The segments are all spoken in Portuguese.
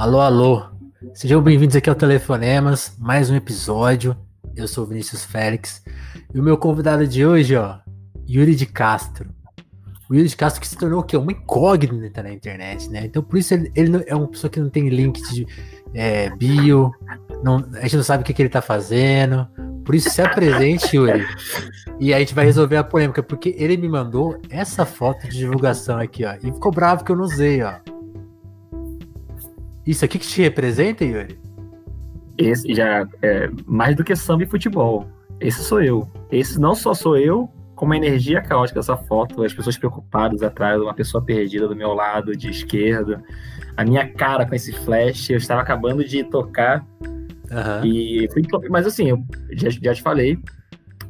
Alô, alô. Sejam bem-vindos aqui ao Telefonemas, mais um episódio. Eu sou o Vinícius Félix. E o meu convidado de hoje, ó, Yuri de Castro. O Yuri de Castro que se tornou o quê? Uma incógnita na internet, né? Então por isso ele, ele é uma pessoa que não tem link de é, bio, não, a gente não sabe o que, que ele tá fazendo. Por isso se apresente, Yuri. E a gente vai resolver a polêmica, porque ele me mandou essa foto de divulgação aqui, ó. E ficou bravo que eu não usei, ó. Isso aqui que te representa, Yuri? Esse já é mais do que samba e futebol. Esse sou eu. Esse não só sou eu, como a energia caótica dessa foto, as pessoas preocupadas atrás, uma pessoa perdida do meu lado, de esquerda, a minha cara com esse flash, eu estava acabando de tocar. Uhum. E mas assim, eu já, já te falei,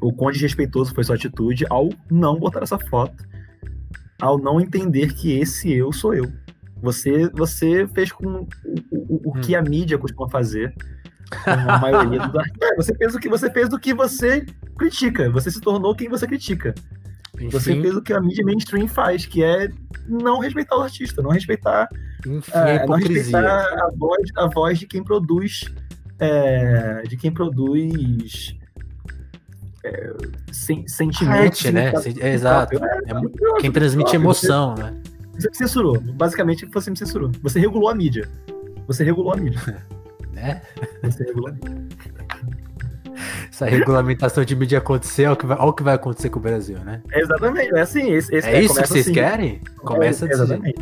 o quão desrespeitoso foi sua atitude ao não botar essa foto, ao não entender que esse eu sou eu. Você, você fez com o, o, o que hum. a mídia costuma fazer. a maioria dos artistas. Você fez o que você fez do que você critica. Você se tornou quem você critica. Enfim. Você fez o que a mídia mainstream faz, que é não respeitar o artista, não respeitar, Enfim, é, não respeitar a voz, a voz de quem produz, é, de quem produz é, sen, sentimentos. Arte, né? É, exato. É, quem transmite emoção, né? Você me censurou. Basicamente, você me censurou. Você regulou a mídia. Você regulou a mídia. né? Você regulou a mídia. Essa regulamentação de mídia acontecer, olha o que vai, o que vai acontecer com o Brasil, né? exatamente, é assim. Esse, esse é, é isso que vocês assim. querem? Começa é, exatamente.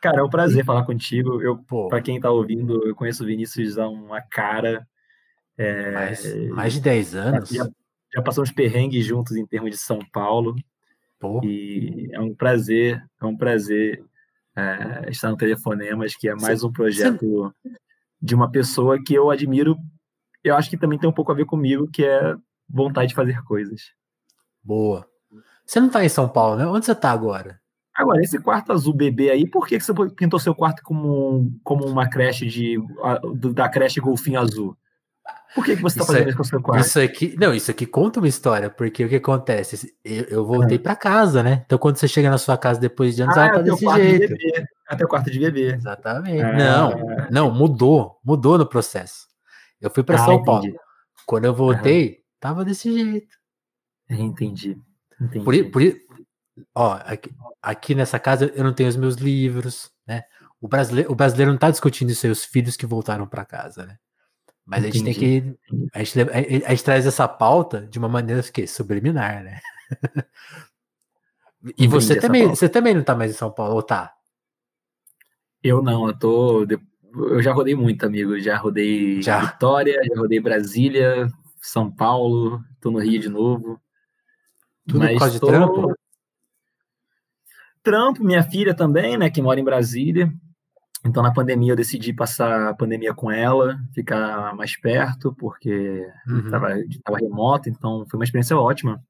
Cara, é um prazer falar contigo. Eu, Pô. pra quem tá ouvindo, eu conheço o Vinícius há uma cara. É, mais, mais de 10 anos. Já passamos perrengues juntos em termos de São Paulo. Pô. E é um prazer, é um prazer é, estar no Telefonemas, que é mais Sim. um projeto Sim. de uma pessoa que eu admiro. Eu acho que também tem um pouco a ver comigo, que é vontade de fazer coisas. Boa. Você não está em São Paulo, né? Onde você está agora? Agora, esse quarto azul bebê aí, por que, que você pintou seu quarto como, como uma creche de, da creche Golfinho Azul? Por que, que você está fazendo é, isso com o seu quarto? Isso aqui, não, isso aqui conta uma história, porque o que acontece? Eu, eu voltei ah. para casa, né? Então quando você chega na sua casa depois de anos, ah, ela tá desse jeito. De até o quarto de bebê. Exatamente. Ah. Não, não, mudou, mudou no processo. Eu fui para ah, São Paulo. Entendi. Quando eu voltei, uhum. tava desse jeito. Entendi. entendi. Por, por, ó, aqui, aqui nessa casa eu não tenho os meus livros, né? O brasileiro, o brasileiro não tá discutindo isso aí, os filhos que voltaram para casa, né? Mas Entendi. a gente tem que. A gente, a gente, traz essa pauta de uma maneira que, subliminar, né? e você também, você também não tá mais em São Paulo, ou tá? Eu não, eu tô. Eu já rodei muito, amigo. Já rodei já. Vitória, já rodei Brasília, São Paulo, tô no Rio de novo. Tudo Mas por causa tô... de trampo? Trampo, minha filha também, né, que mora em Brasília. Então, na pandemia, eu decidi passar a pandemia com ela, ficar mais perto, porque estava uhum. remoto, então foi uma experiência ótima.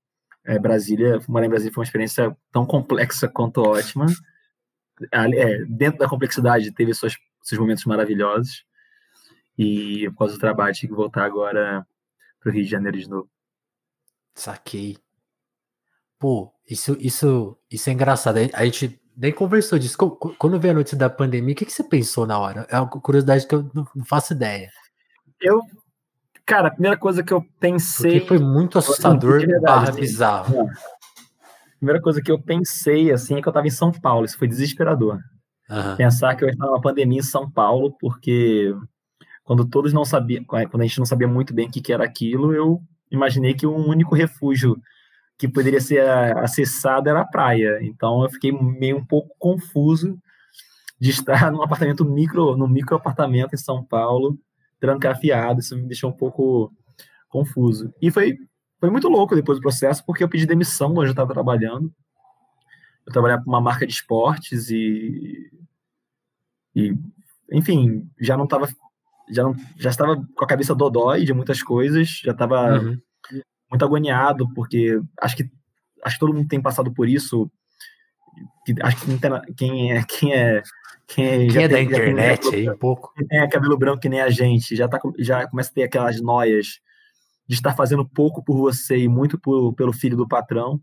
É, Brasília, morar em Brasília foi uma experiência tão complexa quanto ótima. É, dentro da complexidade, teve seus, seus momentos maravilhosos. E por causa do trabalho, tive que voltar agora para o Rio de Janeiro de novo. Saquei. Pô, isso, isso, isso é engraçado. A gente nem conversou disso. Quando veio a notícia da pandemia, o que, que você pensou na hora? É uma curiosidade que eu não faço ideia. Eu, cara, a primeira coisa que eu pensei. Porque foi muito assustador verdade, barra assim, bizarro. A primeira coisa que eu pensei, assim, é que eu estava em São Paulo. Isso foi desesperador. Uhum. Pensar que eu estava numa pandemia em São Paulo, porque quando todos não sabiam, quando a gente não sabia muito bem o que, que era aquilo, eu imaginei que um único refúgio que poderia ser acessada era a praia. Então eu fiquei meio um pouco confuso de estar num apartamento micro, num micro apartamento em São Paulo, trancafiado. Isso me deixou um pouco confuso. E foi, foi muito louco depois do processo, porque eu pedi demissão onde eu estava trabalhando. Eu trabalhava com uma marca de esportes e, e enfim, já não estava já já estava com a cabeça dodói de muitas coisas, já estava uhum muito agoniado, porque acho que, acho que todo mundo tem passado por isso. Acho que quem é. Quem é quem é, quem é da internet aí um pouco. Quem tem cabelo branco que nem a gente, já, tá, já começa a ter aquelas noias de estar fazendo pouco por você e muito por, pelo filho do patrão.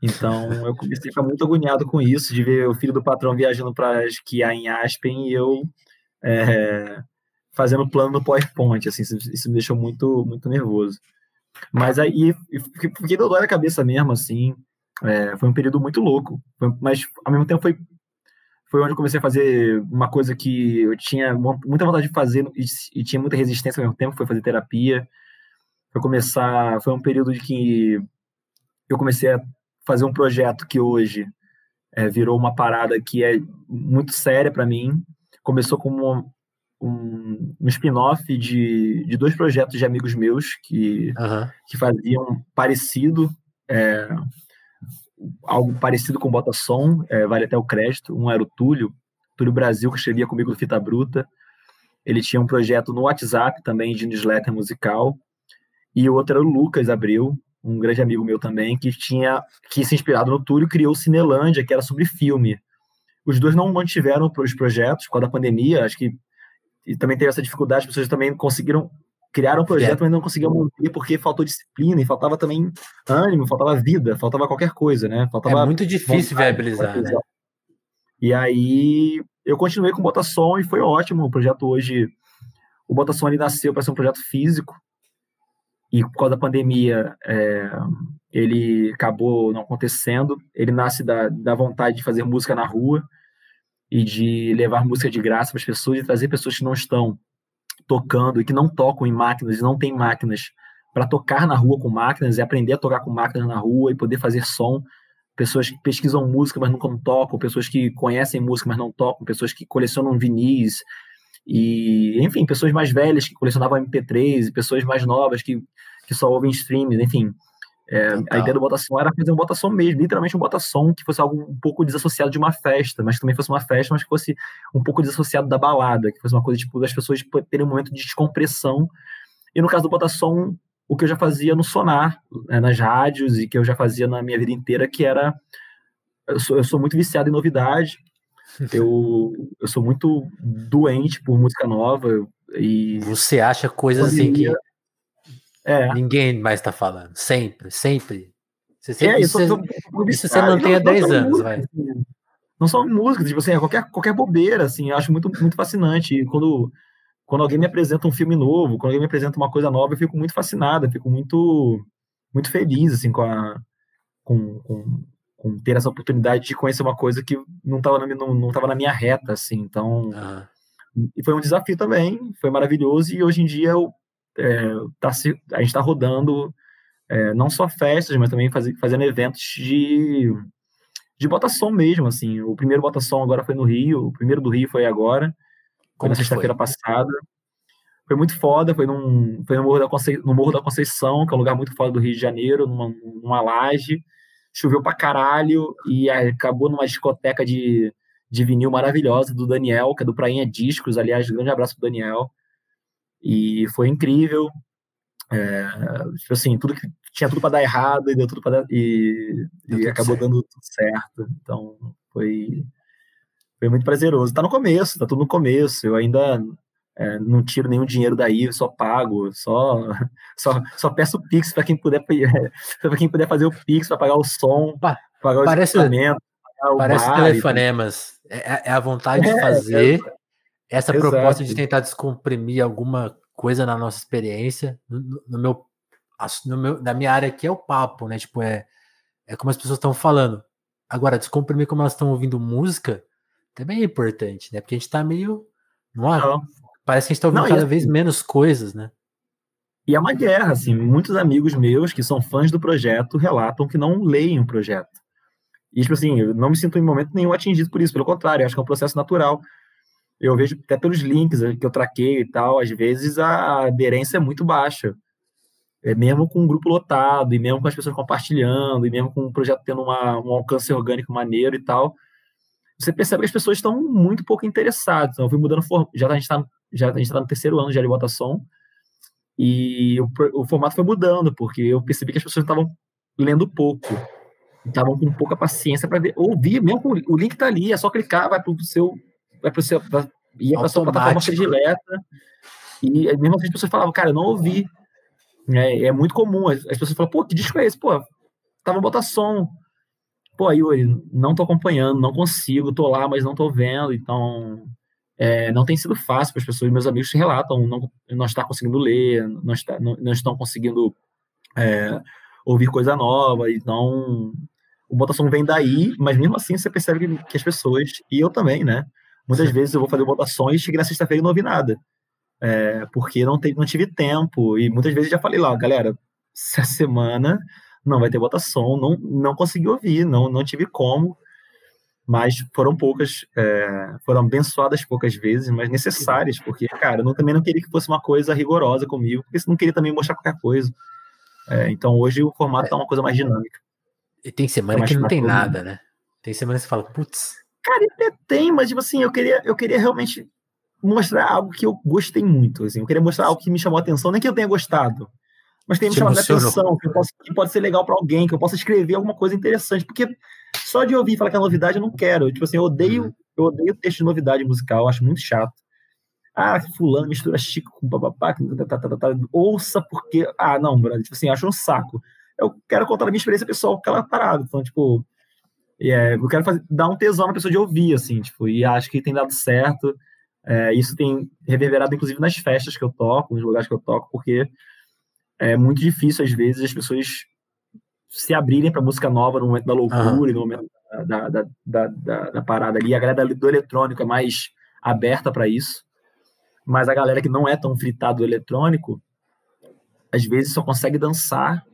Então eu comecei a ficar muito agoniado com isso, de ver o filho do patrão viajando para esquiar em Aspen e eu é, fazendo plano no PowerPoint, assim, isso me deixou muito, muito nervoso. Mas aí fiquei dor na cabeça mesmo, assim, é, foi um período muito louco, mas ao mesmo tempo foi, foi onde eu comecei a fazer uma coisa que eu tinha muita vontade de fazer e, e tinha muita resistência ao mesmo tempo, foi fazer terapia, foi começar, foi um período de que eu comecei a fazer um projeto que hoje é, virou uma parada que é muito séria para mim, começou como um, um spin-off de, de dois projetos de amigos meus que, uhum. que faziam parecido, é, algo parecido com Bota Som, é, vale até o crédito. Um era o Túlio, Túlio Brasil, que escrevia comigo no Fita Bruta. Ele tinha um projeto no WhatsApp também de newsletter musical. E o outro era o Lucas Abreu, um grande amigo meu também, que tinha que se inspirado no Túlio criou o Cinelândia, que era sobre filme. Os dois não mantiveram os projetos por causa da pandemia, acho que e também teve essa dificuldade, as pessoas também conseguiram criar um projeto, é. mas não conseguiam manter porque faltou disciplina e faltava também ânimo, faltava vida, faltava qualquer coisa, né? Faltava é muito difícil viabilizar, né? E aí eu continuei com o Botação e foi ótimo. O projeto hoje, o Botação ali nasceu para ser um projeto físico e por causa da pandemia é, ele acabou não acontecendo. Ele nasce da, da vontade de fazer música na rua e de levar música de graça para as pessoas e trazer pessoas que não estão tocando e que não tocam em máquinas e não têm máquinas para tocar na rua com máquinas e aprender a tocar com máquinas na rua e poder fazer som. Pessoas que pesquisam música, mas nunca tocam, pessoas que conhecem música, mas não tocam, pessoas que colecionam vinis, e, enfim, pessoas mais velhas que colecionavam MP3, e pessoas mais novas que, que só ouvem streams, enfim. É, a ideia do botação era fazer um botação mesmo, literalmente um botação que fosse algo um pouco desassociado de uma festa, mas que também fosse uma festa, mas que fosse um pouco desassociado da balada, que fosse uma coisa tipo das pessoas terem um momento de descompressão. E no caso do botação, o que eu já fazia no sonar, né, nas rádios e que eu já fazia na minha vida inteira, que era eu sou, eu sou muito viciado em novidade. Eu, eu sou muito doente por música nova. E você acha coisas assim que é. Ninguém mais está falando. Sempre, sempre. Você sempre, é, isso, você, isso você não tem há 10 anos, música, vai. Assim, não são músicas, tipo assim, é qualquer, qualquer bobeira, assim, eu acho muito, muito fascinante. E quando, quando alguém me apresenta um filme novo, quando alguém me apresenta uma coisa nova, eu fico muito fascinado, eu fico muito, muito feliz, assim, com a. Com, com, com ter essa oportunidade de conhecer uma coisa que não estava na, não, não na minha reta, assim, então. Ah. E foi um desafio também, foi maravilhoso, e hoje em dia eu é, tá, a gente está rodando é, não só festas, mas também faz, fazendo eventos de, de botação mesmo, assim. O primeiro botação agora foi no Rio, o primeiro do Rio foi agora, foi na sexta-feira passada. Foi muito foda, foi, num, foi no, Morro da Concei, no Morro da Conceição, que é um lugar muito foda do Rio de Janeiro, numa, numa laje. Choveu pra caralho e acabou numa discoteca de, de vinil maravilhosa do Daniel, que é do Prainha Discos. Aliás, grande abraço pro Daniel. E foi incrível. É, tipo assim, tudo que tinha tudo para dar errado e deu tudo para e, e acabou certo. dando tudo certo. Então foi foi muito prazeroso. Tá no começo, tá tudo no começo. Eu ainda é, não tiro nenhum dinheiro daí, só pago, só só, só peço o Pix para quem puder para quem puder fazer o Pix para pagar o som, pagar parece, o equipamento, parece telefonemas. É, é, a vontade de é, fazer é, essa Exato. proposta de tentar descomprimir alguma coisa na nossa experiência, no, no, meu, no meu, na minha área aqui é o papo, né? Tipo, é, é como as pessoas estão falando. Agora, descomprimir como elas estão ouvindo música também é importante, né? Porque a gente tá meio. Não, não. Parece que a gente tá ouvindo não, cada assim, vez menos coisas, né? E é uma guerra, assim. Muitos amigos meus que são fãs do projeto relatam que não leem o projeto. E, tipo assim, eu não me sinto em momento nenhum atingido por isso. Pelo contrário, acho que é um processo natural eu vejo até pelos links que eu traquei e tal, às vezes a aderência é muito baixa. É mesmo com um grupo lotado, e mesmo com as pessoas compartilhando, e mesmo com o projeto tendo uma, um alcance orgânico maneiro e tal, você percebe que as pessoas estão muito pouco interessadas. Então, eu fui mudando, já a gente está já a gente tá no terceiro ano de votação, e o, o formato foi mudando, porque eu percebi que as pessoas estavam lendo pouco, estavam com pouca paciência para ouvir, mesmo o link está ali, é só clicar, vai para o seu vai para seu, ia para sua plataforma predileta. E mesmo assim as pessoas falavam, cara, eu não ouvi. É, é muito comum. As, as pessoas falam, pô, que disco é esse? Pô, tava bota som. pô, Yuri, não tô acompanhando, não consigo, tô lá, mas não tô vendo, então é, não tem sido fácil para as pessoas, meus amigos relatam, não, não está conseguindo ler, não, está, não, não estão conseguindo é, ouvir coisa nova, então o Botação vem daí, mas mesmo assim você percebe que, que as pessoas, e eu também, né, muitas vezes eu vou fazer votações e cheguei na sexta-feira e não ouvi nada, é, porque não, não tive tempo, e muitas vezes já falei lá, galera, essa semana não vai ter votação, não, não consegui ouvir, não, não tive como, mas foram poucas, é, foram abençoadas poucas vezes, mas necessárias, porque, cara, eu não, também não queria que fosse uma coisa rigorosa comigo, porque não queria também mostrar qualquer coisa. É, então hoje o formato é. uma coisa mais dinâmica. E tem semana que não tem nada, né? Tem semana que você fala, putz. Cara, até tem, mas tipo assim, eu queria, eu queria realmente mostrar algo que eu gostei muito. Assim, eu queria mostrar algo que me chamou a atenção, nem que eu tenha gostado, mas tem me chamado a atenção, que, possa, que, pode ser legal para alguém, que eu possa escrever alguma coisa interessante, porque só de ouvir falar que é novidade eu não quero. tipo assim, eu odeio, uhum. eu odeio texto de novidade musical, eu acho muito chato. Ah, fulano mistura chico com papapá, tá, tá, tá, tá, ouça porque. Ah, não, brother, tipo assim, acho um saco. Eu quero contar a minha experiência pessoal com aquela parada. Então, tipo, é, eu quero fazer, dar um tesão na pessoa de ouvir, assim, tipo, e acho que tem dado certo. É, isso tem reverberado, inclusive, nas festas que eu toco, nos lugares que eu toco, porque é muito difícil, às vezes, as pessoas se abrirem para música nova no momento da loucura, uhum. no momento da, da, da, da, da parada ali. A galera do eletrônico é mais aberta para isso, mas a galera que não é tão fritada do eletrônico, às vezes só consegue dançar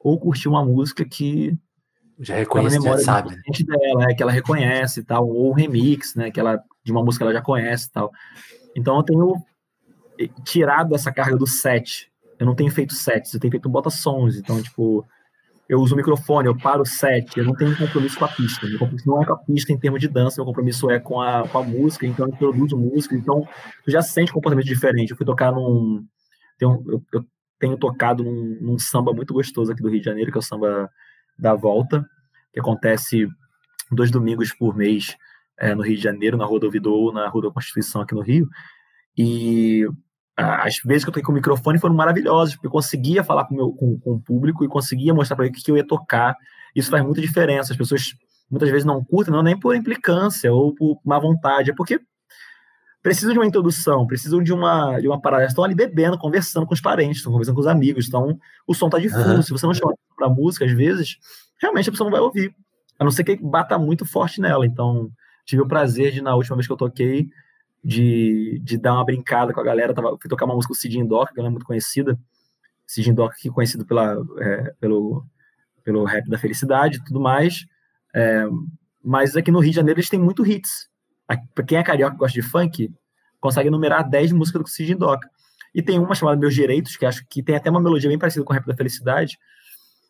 ou curtir uma música que já reconhece, já sabe. Né? Dela, é, que ela reconhece e tal, ou remix, né, que ela, de uma música que ela já conhece e tal. Então eu tenho tirado essa carga do set eu não tenho feito sets, eu tenho feito bota sons, então, tipo, eu uso o microfone, eu paro o set, eu não tenho compromisso com a pista. Meu compromisso não é com a pista em termos de dança, meu compromisso é com a, com a música, então eu produzo música, então tu já sente um comportamento diferente. Eu fui tocar num. Tenho, eu, eu tenho tocado num, num, samba muito gostoso aqui do Rio de Janeiro, que é o samba da volta, que acontece dois domingos por mês é, no Rio de Janeiro, na Rua do Ouvidor, na Rua da Constituição aqui no Rio. E as vezes que eu toquei com o microfone foram maravilhosas, porque eu conseguia falar com, meu, com, com o público e conseguia mostrar para ele o que eu ia tocar. Isso faz muita diferença. As pessoas muitas vezes não curtem, não nem por implicância ou por má vontade, é porque precisam de uma introdução, precisam de uma, de uma parada. Estão ali bebendo, conversando com os parentes, estão conversando com os amigos, então o som está de fundo. Uhum. Se você não chama para música, às vezes, realmente a pessoa não vai ouvir, a não ser que bata muito forte nela. Então, tive o prazer de, na última vez que eu toquei, de, de dar uma brincada com a galera. Tava, fui tocar uma música do Cidinho Doc, que ela é muito conhecida. Cidinho Doc, que é conhecido pela, é, pelo, pelo rap da felicidade e tudo mais. É, mas aqui no Rio de Janeiro eles têm muito hits. Para quem é carioca e gosta de funk, consegue numerar 10 músicas do Cidinho Doc. E tem uma chamada Meus Direitos, que acho que tem até uma melodia bem parecida com o rap da felicidade.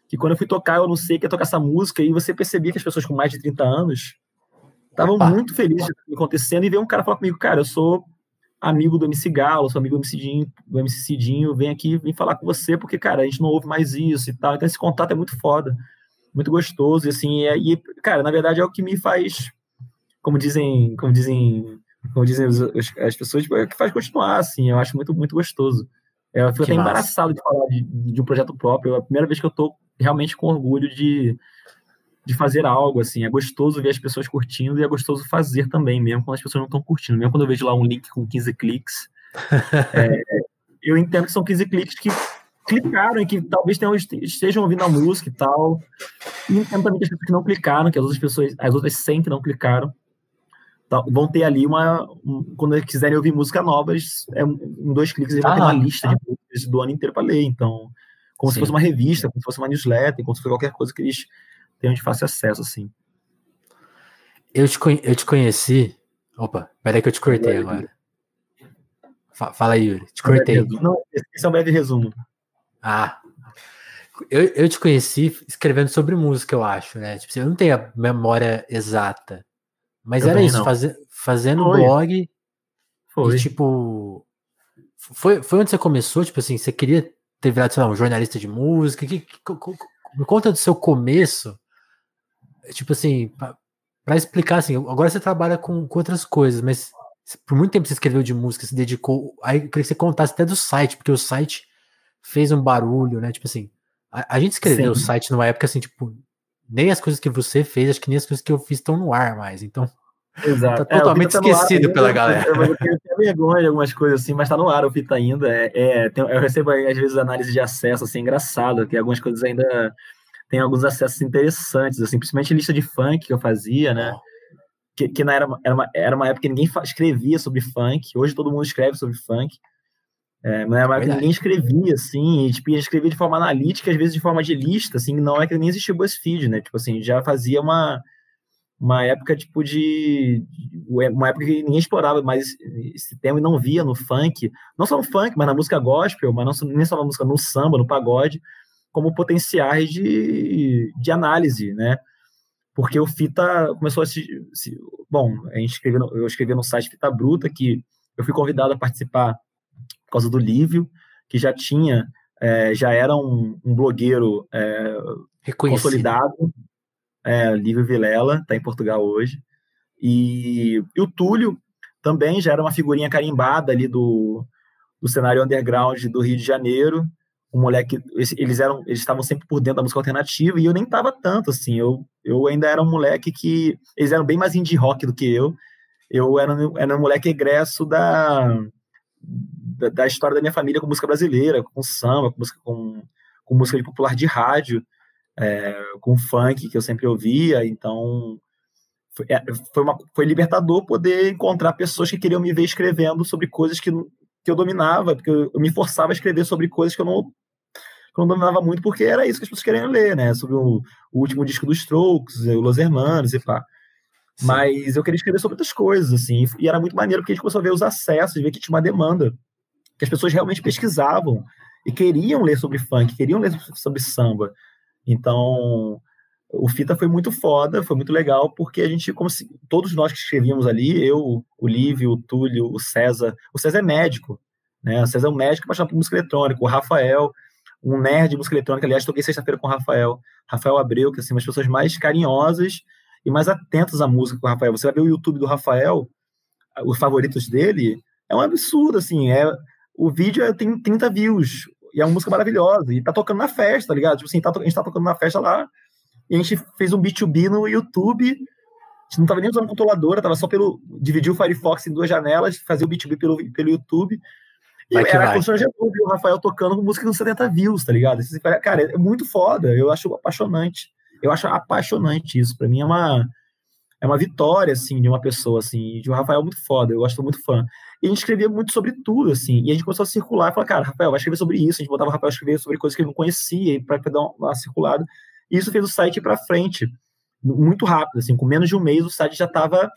Que quando eu fui tocar, eu não sei que ia tocar essa música, e você percebia que as pessoas com mais de 30 anos Estavam muito felizes de acontecendo e veio um cara falar comigo, cara, eu sou amigo do MC Galo, sou amigo do MC Cidinho, do MC Cidinho, vem aqui, vem falar com você, porque, cara, a gente não ouve mais isso e tal. Então esse contato é muito foda, muito gostoso, e assim, é, e, cara, na verdade é o que me faz, como dizem, como dizem, como dizem as pessoas, tipo, é o que faz continuar, assim, eu acho muito, muito gostoso. É, eu fico até embaraçado de falar de, de um projeto próprio, é a primeira vez que eu tô realmente com orgulho de de fazer algo, assim. É gostoso ver as pessoas curtindo e é gostoso fazer também, mesmo quando as pessoas não estão curtindo. Mesmo quando eu vejo lá um link com 15 cliques, é, eu entendo que são 15 cliques que clicaram e que talvez tenham, estejam ouvindo a música e tal. E entendo também que as pessoas que não clicaram, que as outras pessoas, as outras 100 que não clicaram, vão ter ali uma. Um, quando eles quiserem ouvir música nova, eles, é, em dois cliques eles ah, vão ter uma lista ah. de músicas do ano inteiro para ler. Então, como Sim. se fosse uma revista, como se fosse uma newsletter, como se fosse qualquer coisa que eles tenham de fácil acesso, assim. Eu te, eu te conheci. Opa, peraí que eu te cortei agora. Fala aí, Yuri. Te cortei. Não, esse é um breve resumo. Ah. Eu, eu te conheci escrevendo sobre música, eu acho, né? Tipo, eu não tenho a memória exata. Mas eu era isso, faz, fazendo foi. blog. Foi. E, tipo. Foi, foi onde você começou? Tipo assim, você queria ter virado, sei lá, um jornalista de música? Que, que, que, me conta do seu começo tipo assim, para explicar assim, agora você trabalha com, com, outras coisas, mas por muito tempo você escreveu de música, se dedicou, aí eu queria que você contasse até do site, porque o site fez um barulho, né? Tipo assim, a, a gente escreveu Sim. o site numa época assim, tipo, nem as coisas que você fez, acho que nem as coisas que eu fiz estão no ar mais. Então, Exato. Tá totalmente é, esquecido ar, pela galera. Eu, eu tenho vergonha de algumas coisas assim, mas tá no ar o fita ainda. É, é tem, eu recebo às vezes análise de acesso, assim, engraçado, que algumas coisas ainda tem alguns acessos interessantes, assim, principalmente lista de funk que eu fazia, né? Que, que na era, era, uma, era uma época que ninguém escrevia sobre funk, hoje todo mundo escreve sobre funk. É, ninguém escrevia, assim, e, tipo, escrevia de forma analítica, às vezes de forma de lista, assim, não é que nem existia o BuzzFeed, né? Tipo assim, já fazia uma uma época tipo de uma época que ninguém explorava mais esse tema e não via no funk, não só no funk, mas na música gospel, mas não nem só na música no samba, no pagode, como potenciais de, de análise, né? Porque o Fita começou a se, se bom, a gente escreveu, eu escrevi no site Fita Bruta que eu fui convidado a participar causa do Lívio, que já tinha é, já era um, um blogueiro é, consolidado, é, Lívio Vilela, está em Portugal hoje. E, e, o Túlio também já era uma figurinha carimbada ali do, do cenário underground do Rio de Janeiro. Um moleque, eles eram, eles estavam sempre por dentro da música alternativa e eu nem estava tanto assim. Eu, eu ainda era um moleque que eles eram bem mais indie rock do que eu. Eu era, era um moleque egresso da, da, da história da minha família com música brasileira, com samba, com música com, com música de popular de rádio é, com funk que eu sempre ouvia, então foi, é, foi, uma, foi libertador poder encontrar pessoas que queriam me ver escrevendo sobre coisas que, que eu dominava, porque eu, eu me forçava a escrever sobre coisas que eu não que eu não dominava muito, porque era isso que as pessoas queriam ler, né? Sobre o, o último disco dos Strokes, o Los Hermanos e pá. Mas eu queria escrever sobre outras coisas, assim, e era muito maneiro porque a gente começou a ver os acessos, ver que tinha uma demanda, que as pessoas realmente pesquisavam e queriam ler sobre funk, queriam ler sobre samba. Então, o Fita foi muito foda, foi muito legal, porque a gente, como se, todos nós que escrevíamos ali, eu, o Lívio, o Túlio, o César, o César é médico, né? O César é um médico apaixonado por música eletrônica, o Rafael, um nerd de música eletrônica, aliás, toquei sexta-feira com o Rafael, Rafael Abreu, que é assim, uma das pessoas mais carinhosas e mais atentas à música com o Rafael. Você vai ver o YouTube do Rafael, os favoritos dele, é um absurdo, assim, é, o vídeo é, tem 30 views, e é uma música maravilhosa. E tá tocando na festa, tá ligado? Tipo assim, tá, a gente tá tocando na festa lá. E a gente fez um B2B no YouTube. A gente não tava nem usando controladora, tava só pelo. Dividir o Firefox em duas janelas, fazer o B2B pelo, pelo YouTube. E vai era constrangedor ver o Rafael tocando música com 70 views, tá ligado? Cara, é muito foda. Eu acho apaixonante. Eu acho apaixonante isso. Pra mim é uma é uma vitória, assim, de uma pessoa, assim, de um Rafael muito foda, eu gosto muito fã. E a gente escrevia muito sobre tudo, assim, e a gente começou a circular, e falou, cara, Rafael, vai escrever sobre isso, a gente botava o Rafael escrever sobre coisas que ele não conhecia, para dar uma, uma circulada, e isso fez o site ir para frente, muito rápido, assim, com menos de um mês o site já estava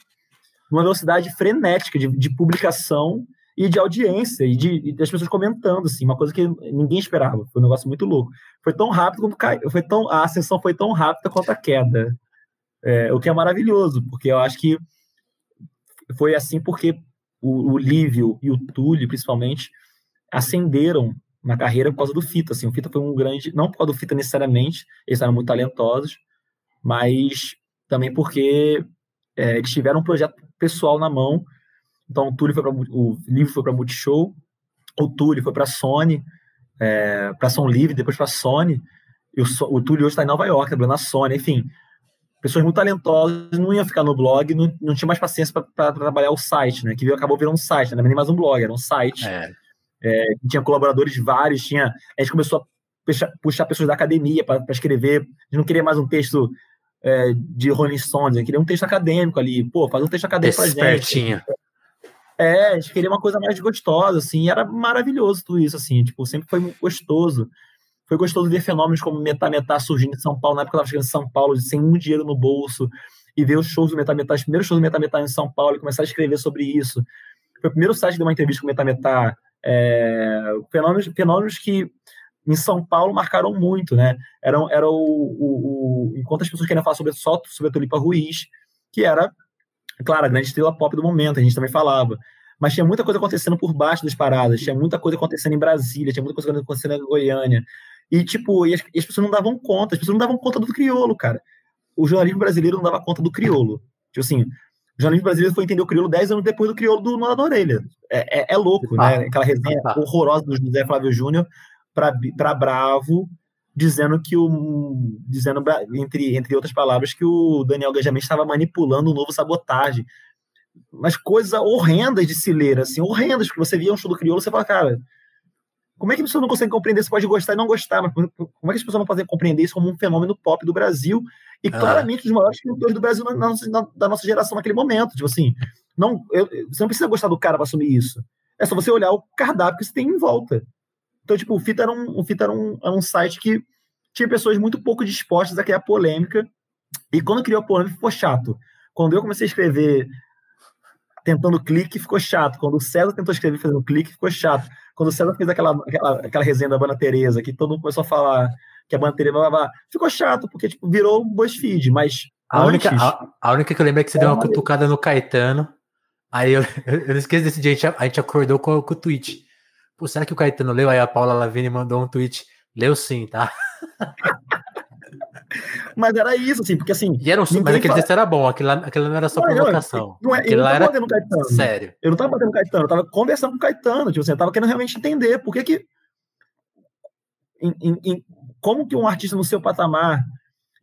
numa velocidade frenética de, de, publicação e de audiência, e, de, e das pessoas comentando, assim, uma coisa que ninguém esperava, foi um negócio muito louco. Foi tão rápido quanto caiu, foi tão, a ascensão foi tão rápida quanto a queda. É, o que é maravilhoso, porque eu acho que foi assim porque o, o Lívio e o Túlio, principalmente, ascenderam na carreira por causa do Fita. Assim, o Fita foi um grande, não por causa do Fita necessariamente, eles eram muito talentosos, mas também porque é, eles tiveram um projeto pessoal na mão. Então, o Túlio foi para o Lívio foi para Multishow, o Túlio foi para Sony, é, para Som Livre, depois para Sony. E o, o Túlio hoje está em Nova York, trabalhando na Sony. Enfim, pessoas muito talentosas não iam ficar no blog, não, não tinha mais paciência para trabalhar o site, né? Que acabou virando um site, não era nem mais um blog, era um site. É. É, tinha colaboradores vários, tinha. A gente começou a puxar, puxar pessoas da academia para escrever. A gente não queria mais um texto é, de Rolling Stones, a gente queria um texto acadêmico ali. Pô, fazer um texto acadêmico pra gente. É, a gente queria uma coisa mais gostosa, assim, era maravilhoso tudo isso, assim, tipo, sempre foi gostoso. Foi gostoso ver fenômenos como Metá Metá surgindo em São Paulo, na época eu estava chegando em São Paulo, sem um dinheiro no bolso, e ver os shows do Metá Metá, os primeiros shows do Metá Metá em São Paulo, e começar a escrever sobre isso. Foi o primeiro site que deu uma entrevista com o Metá Metá. É, fenômenos, fenômenos que em São Paulo marcaram muito, né? Era, era o, o, o enquanto as pessoas queriam falar sobre só sobre a Tulipa Ruiz, que era, claro, a grande estrela pop do momento, a gente também falava. Mas tinha muita coisa acontecendo por baixo das paradas, tinha muita coisa acontecendo em Brasília, tinha muita coisa acontecendo em Goiânia, e, tipo, e as, e as, pessoas não davam conta, as pessoas não davam conta do crioulo, cara. O jornalismo brasileiro não dava conta do crioulo. Tipo assim, o jornalismo brasileiro foi entender o crioulo 10 anos depois do crioulo do Nona da Orelha. É, é, é louco, ah, né? Aquela resenha ah, horrorosa do José Flávio Júnior para Bravo, dizendo que o. dizendo, entre, entre outras palavras, que o Daniel Gajamete estava manipulando o novo sabotagem. Mas coisas horrendas de se ler, assim, horrendas, porque você via um show do crioulo, você fala, cara, como é que as pessoas não conseguem compreender? Você pode gostar e não gostar, mas como é que as pessoas não podem compreender isso como um fenômeno pop do Brasil e ah. claramente os maiores cantores do Brasil na, na, da nossa geração naquele momento? Tipo assim, não, eu, você não precisa gostar do cara para assumir isso. É só você olhar o cardápio que você tem em volta. Então, tipo, o Fita era um, o Fita era um, era um site que tinha pessoas muito pouco dispostas a criar polêmica. E quando criou a polêmica, ficou chato. Quando eu comecei a escrever tentando clique, ficou chato. Quando o César tentou escrever fazendo clique, ficou chato. Quando o César fez aquela, aquela, aquela resenha da Banda Teresa, que todo mundo começou a falar que a Banda Teresa blá, blá, ficou chato, porque tipo, virou um BuzzFeed, mas a única, a, a, única que eu lembro é que você deu uma cutucada no Caetano. Aí eu, eu, não esqueço desse dia, a gente, a gente acordou com, com o tweet. Pô, será que o Caetano leu? Aí a Paula Lavini mandou um tweet. Leu sim, tá? Mas era isso, assim, porque assim. E era um, mas aquele texto era bom, aquele, aquele não era só não, provocação. Não, não, é, lá era Caetano. Sério. Eu não tava batendo com o Caetano, eu tava conversando com o Caetano, tipo assim, eu tava querendo realmente entender por que que. Em, em, em, como que um artista no seu patamar,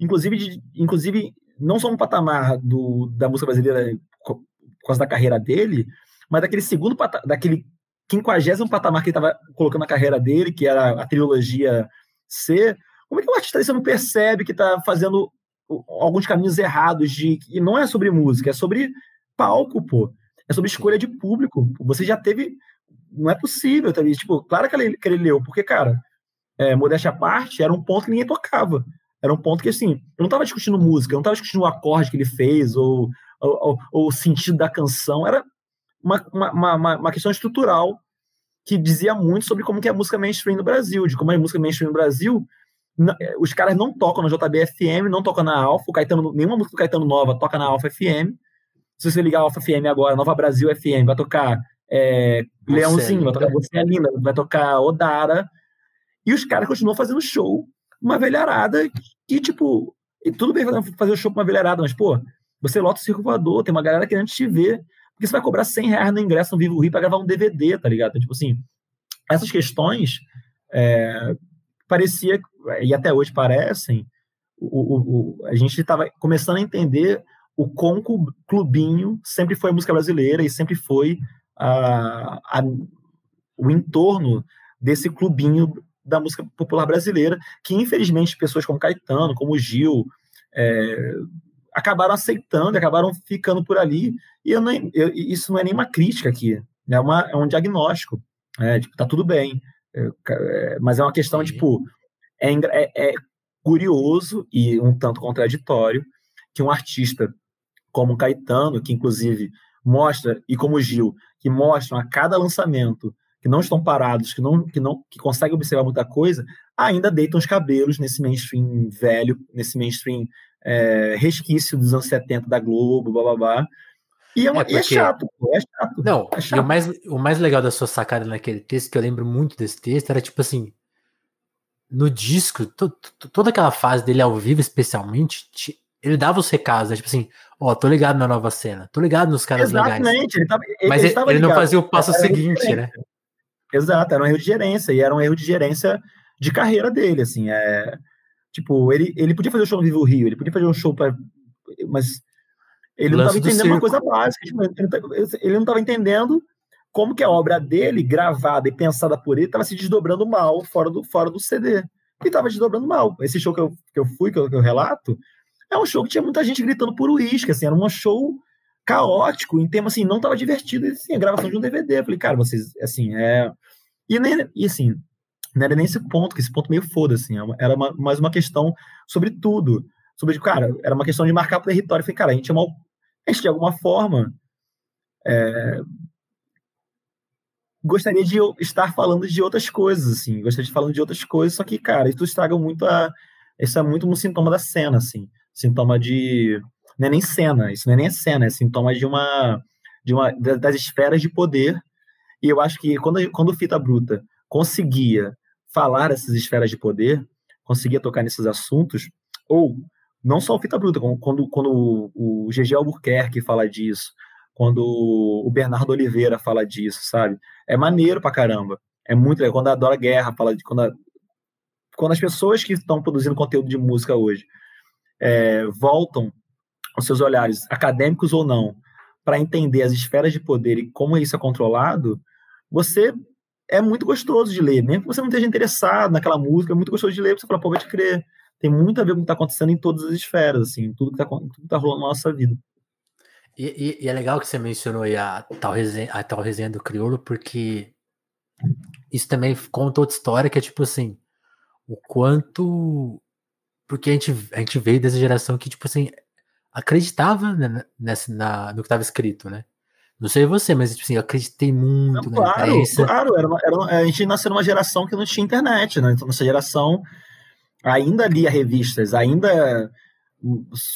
inclusive, de, inclusive não só no patamar do, da música brasileira por causa da carreira dele, mas daquele segundo patamar, daquele quinquagésimo patamar que ele estava colocando na carreira dele, que era a trilogia C, como é que o artista você não percebe que está fazendo alguns caminhos errados de e não é sobre música, é sobre palco, pô. É sobre escolha de público. Você já teve não é possível, tá Tipo, claro que ele, que ele leu, porque cara, é, modéstia à parte, era um ponto que ninguém tocava. Era um ponto que assim, eu não estava discutindo música, eu não estava discutindo o acorde que ele fez ou, ou, ou, ou o sentido da canção, era uma, uma, uma, uma questão estrutural que dizia muito sobre como que é a música mainstream no Brasil, de como a música mainstream no Brasil é, os caras não tocam na JBFM, não tocam na Alfa, o Caetano, nenhuma música do Caetano nova toca na Alfa FM. Se você ligar a Alfa FM agora, Nova Brasil FM, vai tocar é, Leãozinho, é vai tocar Você é Linda, vai tocar Odara. E os caras continuam fazendo show, uma velharada que, tipo, e tudo bem fazer show com uma velharada, mas, pô, você lota o Circo Voador, tem uma galera querendo te ver, porque você vai cobrar 100 reais no ingresso no Vivo Rio pra gravar um DVD, tá ligado? Então, tipo assim, essas questões é, parecia, e até hoje parecem, o, o, o a gente estava começando a entender o quão clubinho sempre foi a música brasileira e sempre foi a, a, o entorno desse clubinho da música popular brasileira, que infelizmente pessoas como Caetano, como Gil, é, acabaram aceitando, acabaram ficando por ali. E eu nem, eu, isso não é nenhuma crítica aqui, é, uma, é um diagnóstico. É, tipo, tá tudo bem. É, é, mas é uma questão, Sim. tipo, é, é, é, curioso e um tanto contraditório que um artista como Caetano, que inclusive mostra, e como Gil, que mostram a cada lançamento que não estão parados, que não que não que conseguem observar muita coisa, ainda deitam os cabelos nesse mainstream velho, nesse mainstream é, resquício dos anos 70 da Globo, blá blá blá. E é, é, porque... é chato, é chato. Não, é chato. o mais, o mais legal da sua sacada naquele texto, que eu lembro muito desse texto, era tipo assim: no disco, toda aquela fase dele ao vivo, especialmente, ele dava os recados, né? tipo assim, ó, oh, tô ligado na nova cena, tô ligado nos caras Exatamente, legais. Ele tava, ele, Mas ele, ele não fazia o passo era seguinte, né? Exato, era um erro de gerência, e era um erro de gerência de carreira dele, assim, é... Tipo, ele, ele podia fazer o show no Vivo Rio, ele podia fazer um show para Mas ele não estava entendendo uma coisa básica, tipo, ele não estava entendendo como que a obra dele, gravada e pensada por ele, estava se desdobrando mal fora do, fora do CD. E estava desdobrando mal. Esse show que eu, que eu fui, que eu, que eu relato, é um show que tinha muita gente gritando por uísque, assim, era um show caótico, em termos assim, não estava divertido, assim, a gravação de um DVD. Eu falei, cara, vocês, assim, é... E, nem, e assim, não era nem esse ponto, que esse ponto meio foda, assim, é era uma, mais uma questão sobre tudo. Sobre, cara, era uma questão de marcar o território. Eu falei, cara, a gente é uma... A gente, de alguma forma, é, gostaria de estar falando de outras coisas, assim, gostaria de falar de outras coisas, só que, cara, isso estraga muito a. Isso é muito um sintoma da cena, assim. Sintoma de. Não é nem cena, isso não é nem cena, é sintoma de uma. De uma das esferas de poder. E eu acho que quando, quando Fita Bruta conseguia falar essas esferas de poder, conseguia tocar nesses assuntos, ou não só o Fita Bruta, quando, quando o GG Albuquerque fala disso, quando o Bernardo Oliveira fala disso, sabe? É maneiro pra caramba. É muito legal. Quando a Dora Guerra fala de. Quando a, quando as pessoas que estão produzindo conteúdo de música hoje é, voltam os seus olhares, acadêmicos ou não, para entender as esferas de poder e como isso é controlado, você é muito gostoso de ler, mesmo que você não esteja interessado naquela música, é muito gostoso de ler, você fala, pô, vai te crer. Tem muito a ver com o que está acontecendo em todas as esferas, assim, tudo que está tá rolando na nossa vida. E, e, e, é legal que você mencionou aí a tal, resenha, a tal resenha do Criolo, porque isso também conta outra história que é tipo assim, o quanto. Porque a gente, a gente veio dessa geração que, tipo assim, acreditava nessa, na, no que estava escrito, né? Não sei você, mas tipo assim, eu acreditei muito não, claro, imprensa. Claro, era, era, a gente nasceu numa geração que não tinha internet, né? Então, nossa geração ainda lia revistas, ainda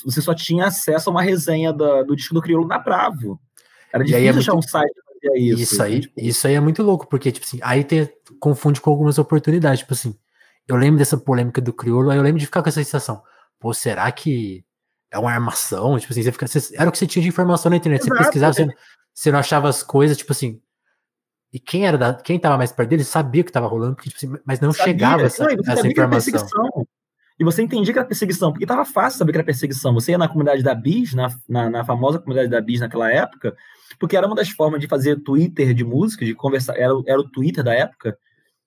você só tinha acesso a uma resenha do, do disco do Crioulo na Bravo. Era difícil é achar muito... um site que fazia isso. Isso aí, tipo... isso aí é muito louco, porque, tipo assim, aí tem, confunde com algumas oportunidades. Tipo assim, eu lembro dessa polêmica do Crioulo, aí eu lembro de ficar com essa sensação. Pô, será que é uma armação? Tipo assim, você fica, você, era o que você tinha de informação na internet. Exato, você pesquisava, você, você não achava as coisas, tipo assim. E quem era da, quem tava mais perto dele sabia que tava rolando, porque, tipo assim, mas não sabia. chegava essa, não, essa informação. E você entendia que era perseguição, porque estava fácil saber que era perseguição. Você ia na comunidade da BIS, na, na, na, famosa comunidade da BIS naquela época, porque era uma das formas de fazer Twitter de música, de conversar, era, era o Twitter da época,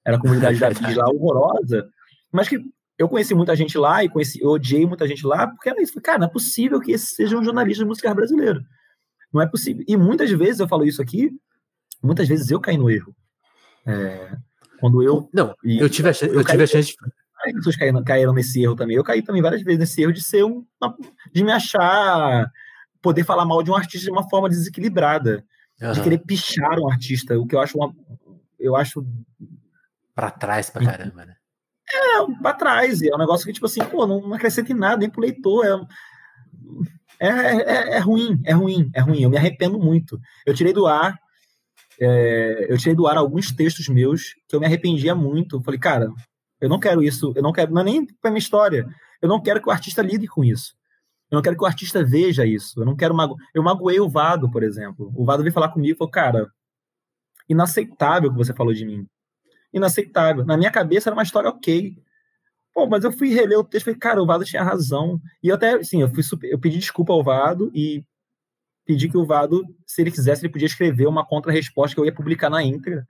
era a comunidade da BIS lá horrorosa, mas que eu conheci muita gente lá e conheci, eu odiei muita gente lá, porque era isso. Cara, não é possível que esse seja um jornalista de música brasileiro. Não é possível. E muitas vezes eu falo isso aqui, muitas vezes eu caí no erro. É, quando eu. Não, e, eu tive a, eu, eu tive a chance Várias pessoas caíram, caíram nesse erro também. Eu caí também várias vezes nesse erro de ser um. de me achar. poder falar mal de um artista de uma forma desequilibrada. Uhum. De querer pichar um artista, o que eu acho uma. Eu acho. Pra trás pra caramba, né? É, pra trás. É um negócio que, tipo assim, pô, não acrescenta em nada, nem pro leitor. É, é, é, é ruim, é ruim, é ruim. Eu me arrependo muito. Eu tirei do ar. É, eu tirei do ar alguns textos meus que eu me arrependia muito. Eu falei, cara, eu não quero isso, eu não quero, não é nem para minha história. Eu não quero que o artista lide com isso. Eu não quero que o artista veja isso. Eu não quero mago... Eu magoei o Vado, por exemplo. O Vado veio falar comigo e falou, cara, inaceitável o que você falou de mim. Inaceitável. Na minha cabeça era uma história ok. Pô, mas eu fui reler o texto e falei, cara, o Vado tinha razão. E eu até, assim, eu, fui super... eu pedi desculpa ao Vado e pedi que o Vado, se ele quisesse, ele podia escrever uma contra-resposta que eu ia publicar na íntegra.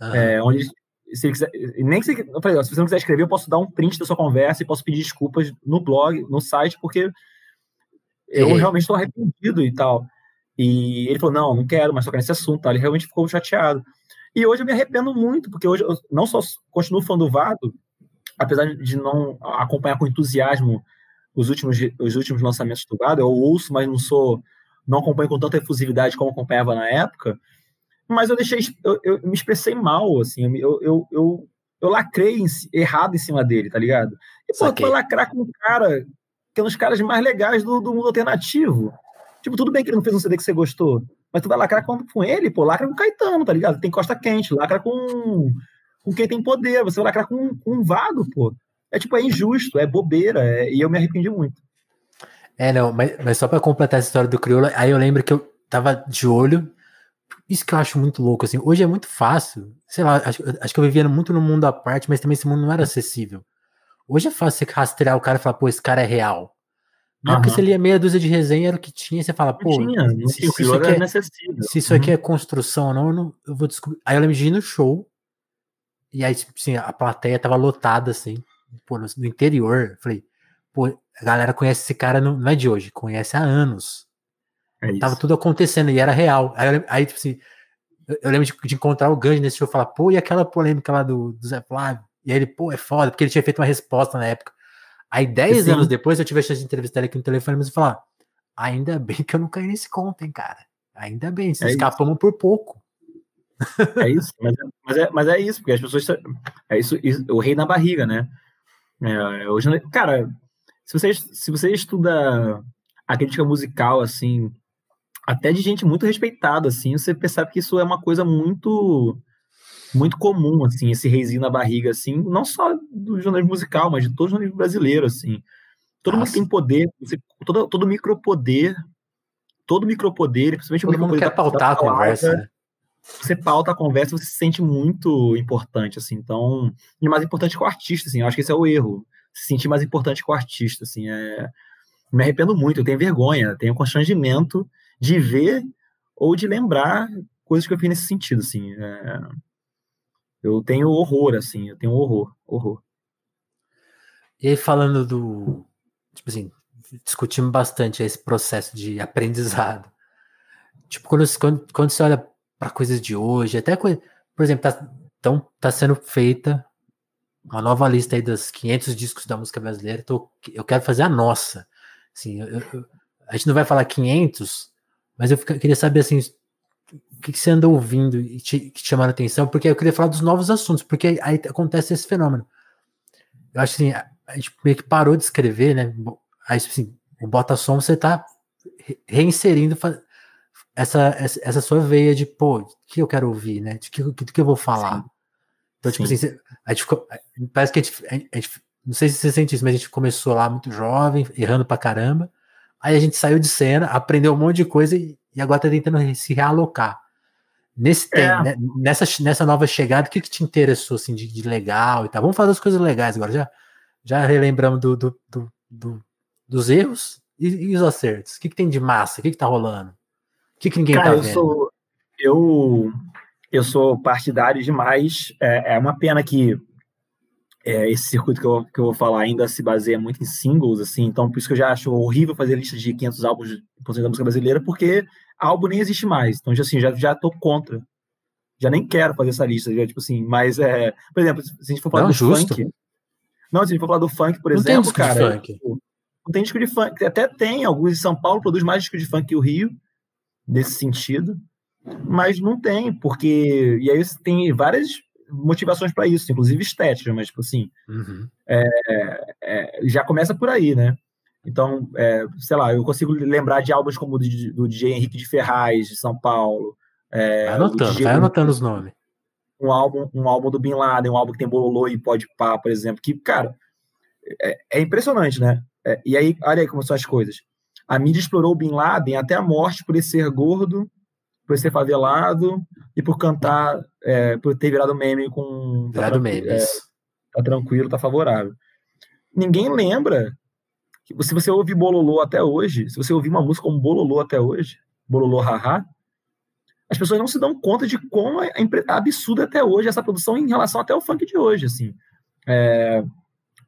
Uhum. É, onde se ele quiser, nem que você, eu falei, ó, se você não quiser escrever, eu posso dar um print da sua conversa e posso pedir desculpas no blog, no site, porque eu realmente estou arrependido e tal. E ele falou, não, não quero mais tocar nesse assunto, tá? ele realmente ficou chateado. E hoje eu me arrependo muito, porque hoje eu não só continuo fã do Vado, apesar de não acompanhar com entusiasmo os últimos, os últimos lançamentos do Vado, eu ouço, mas não sou, não acompanho com tanta efusividade como acompanhava na época, mas eu deixei, eu, eu me expressei mal, assim, eu, eu, eu, eu lacrei em, errado em cima dele, tá ligado? E, pô, tu vai lacrar com um cara que é um dos caras mais legais do, do mundo alternativo. Tipo, tudo bem que ele não fez um CD que você gostou, mas tu vai lacrar com, com ele, pô, lacra com o Caetano, tá ligado? Tem costa quente, lacra com, com quem tem poder, você vai lacrar com, com um vado, pô. É tipo, é injusto, é bobeira, é, e eu me arrependi muito. É, não, mas, mas só para completar essa história do Crioulo, aí eu lembro que eu tava de olho isso que eu acho muito louco, assim. Hoje é muito fácil. Sei lá, acho, acho que eu vivia muito no mundo à parte, mas também esse mundo não era acessível. Hoje é fácil você rastrear o cara e falar, pô, esse cara é real. Na uhum. época você lia meia dúzia de resenha, era o que tinha, você fala, pô, não tinha, não se, se, isso aqui é, se isso aqui uhum. é construção ou não, eu, não, eu vou descobrir. Aí eu lembro de ir no show, e aí, assim, a plateia tava lotada, assim, pô, no, no interior. Falei, pô, a galera conhece esse cara, não, não é de hoje, conhece há anos. É Tava tudo acontecendo e era real. Aí, aí tipo assim, eu, eu lembro de, de, encontrar o Gandhi nesse show e falar, pô, e aquela polêmica lá do, do Zé Flávio? E aí ele, pô, é foda, porque ele tinha feito uma resposta na época. Aí, dez anos depois, eu tive a chance de entrevistar ele aqui no telefone, mas eu falar, ainda bem que eu não caí nesse conto, hein, cara. Ainda bem, se é escapamos isso. por pouco. É isso, mas, é, mas, é, mas é isso, porque as pessoas. É isso, isso o rei na barriga, né? É, hoje, cara, se você, se você estuda a crítica musical, assim, até de gente muito respeitada, assim, você percebe que isso é uma coisa muito muito comum, assim, esse reizinho na barriga, assim, não só do jornalismo musical, mas de todo o jornalismo brasileiro, assim. Todo Nossa. mundo tem poder, você, todo, todo micropoder, todo micropoder, principalmente todo o micropoder mundo quer pautar a conversa, né? Você pauta a conversa, você se sente muito importante, assim. Então, e mais importante que o artista, assim. Eu acho que esse é o erro. Se sentir mais importante que o artista, assim. É... Me arrependo muito, eu tenho vergonha, tenho constrangimento de ver ou de lembrar coisas que eu fiz nesse sentido, assim. É... Eu tenho horror, assim, eu tenho horror, horror. E aí, falando do. Tipo assim, discutimos bastante esse processo de aprendizado. Tipo, quando, quando, quando você olha para coisas de hoje, até coisa, por exemplo, tá, então, tá sendo feita uma nova lista aí dos 500 discos da música brasileira, tô, eu quero fazer a nossa. Assim, eu, eu, a gente não vai falar 500, mas eu fica, queria saber assim, o que, que você anda ouvindo e te, que te chamaram atenção, porque eu queria falar dos novos assuntos, porque aí acontece esse fenômeno. Eu acho assim, a, a gente meio que parou de escrever, né? Aí, assim, o Bota Som você tá reinserindo, essa, essa, sua veia de, pô, o que eu quero ouvir, né? De que, do que eu vou falar. Sim. Então, tipo Sim. assim, a gente ficou, parece que a gente, a gente, não sei se você sente isso, mas a gente começou lá muito jovem, errando pra caramba. Aí a gente saiu de cena, aprendeu um monte de coisa e, e agora tá tentando se realocar. Nesse é. tempo, né, nessa, nessa nova chegada, o que, que te interessou assim, de, de, legal e tal? Vamos falar das coisas legais agora. Já, já relembramos do, do, do, do dos erros e, e, os acertos. O que, que tem de massa? O que, que tá rolando? Que, que ninguém Cara, tá eu vendo? Sou, eu, eu sou partidário demais. É, é uma pena que é, esse circuito que eu, que eu vou falar ainda se baseia muito em singles, assim, então por isso que eu já acho horrível fazer lista de 500 álbuns da música brasileira, porque álbum nem existe mais. Então, assim, já, já tô contra. Já nem quero fazer essa lista, já, tipo assim, mas, é, por exemplo, se a gente for falar não, do justo. funk... Não, se a gente for falar do funk, por não exemplo, cara... Tipo, não tem disco de funk. Até tem, alguns em São Paulo produz mais disco de funk que o Rio, nesse sentido, mas não tem, porque. E aí tem várias motivações para isso, inclusive estética, mas, tipo assim, uhum. é, é, já começa por aí, né? Então, é, sei lá, eu consigo lembrar de álbuns como do, do DJ Henrique de Ferraz, de São Paulo. É, vai anotando, DJ, vai anotando os nomes. Um álbum, um álbum do Bin Laden, um álbum que tem Bololô e Pode Pá, por exemplo, que, cara, é, é impressionante, né? É, e aí, olha aí como são as coisas. A mídia explorou o Bin Laden até a morte por ele ser gordo, por ele ser favelado e por cantar, é, por ter virado meme com. Tá virado tá, meme. É, tá tranquilo, tá favorável. Ninguém lembra. Que, se você ouvir Bololô até hoje, se você ouvir uma música como Bololô até hoje, Bololô Haha, as pessoas não se dão conta de como é, absurda até hoje essa produção em relação até ao funk de hoje, assim. É,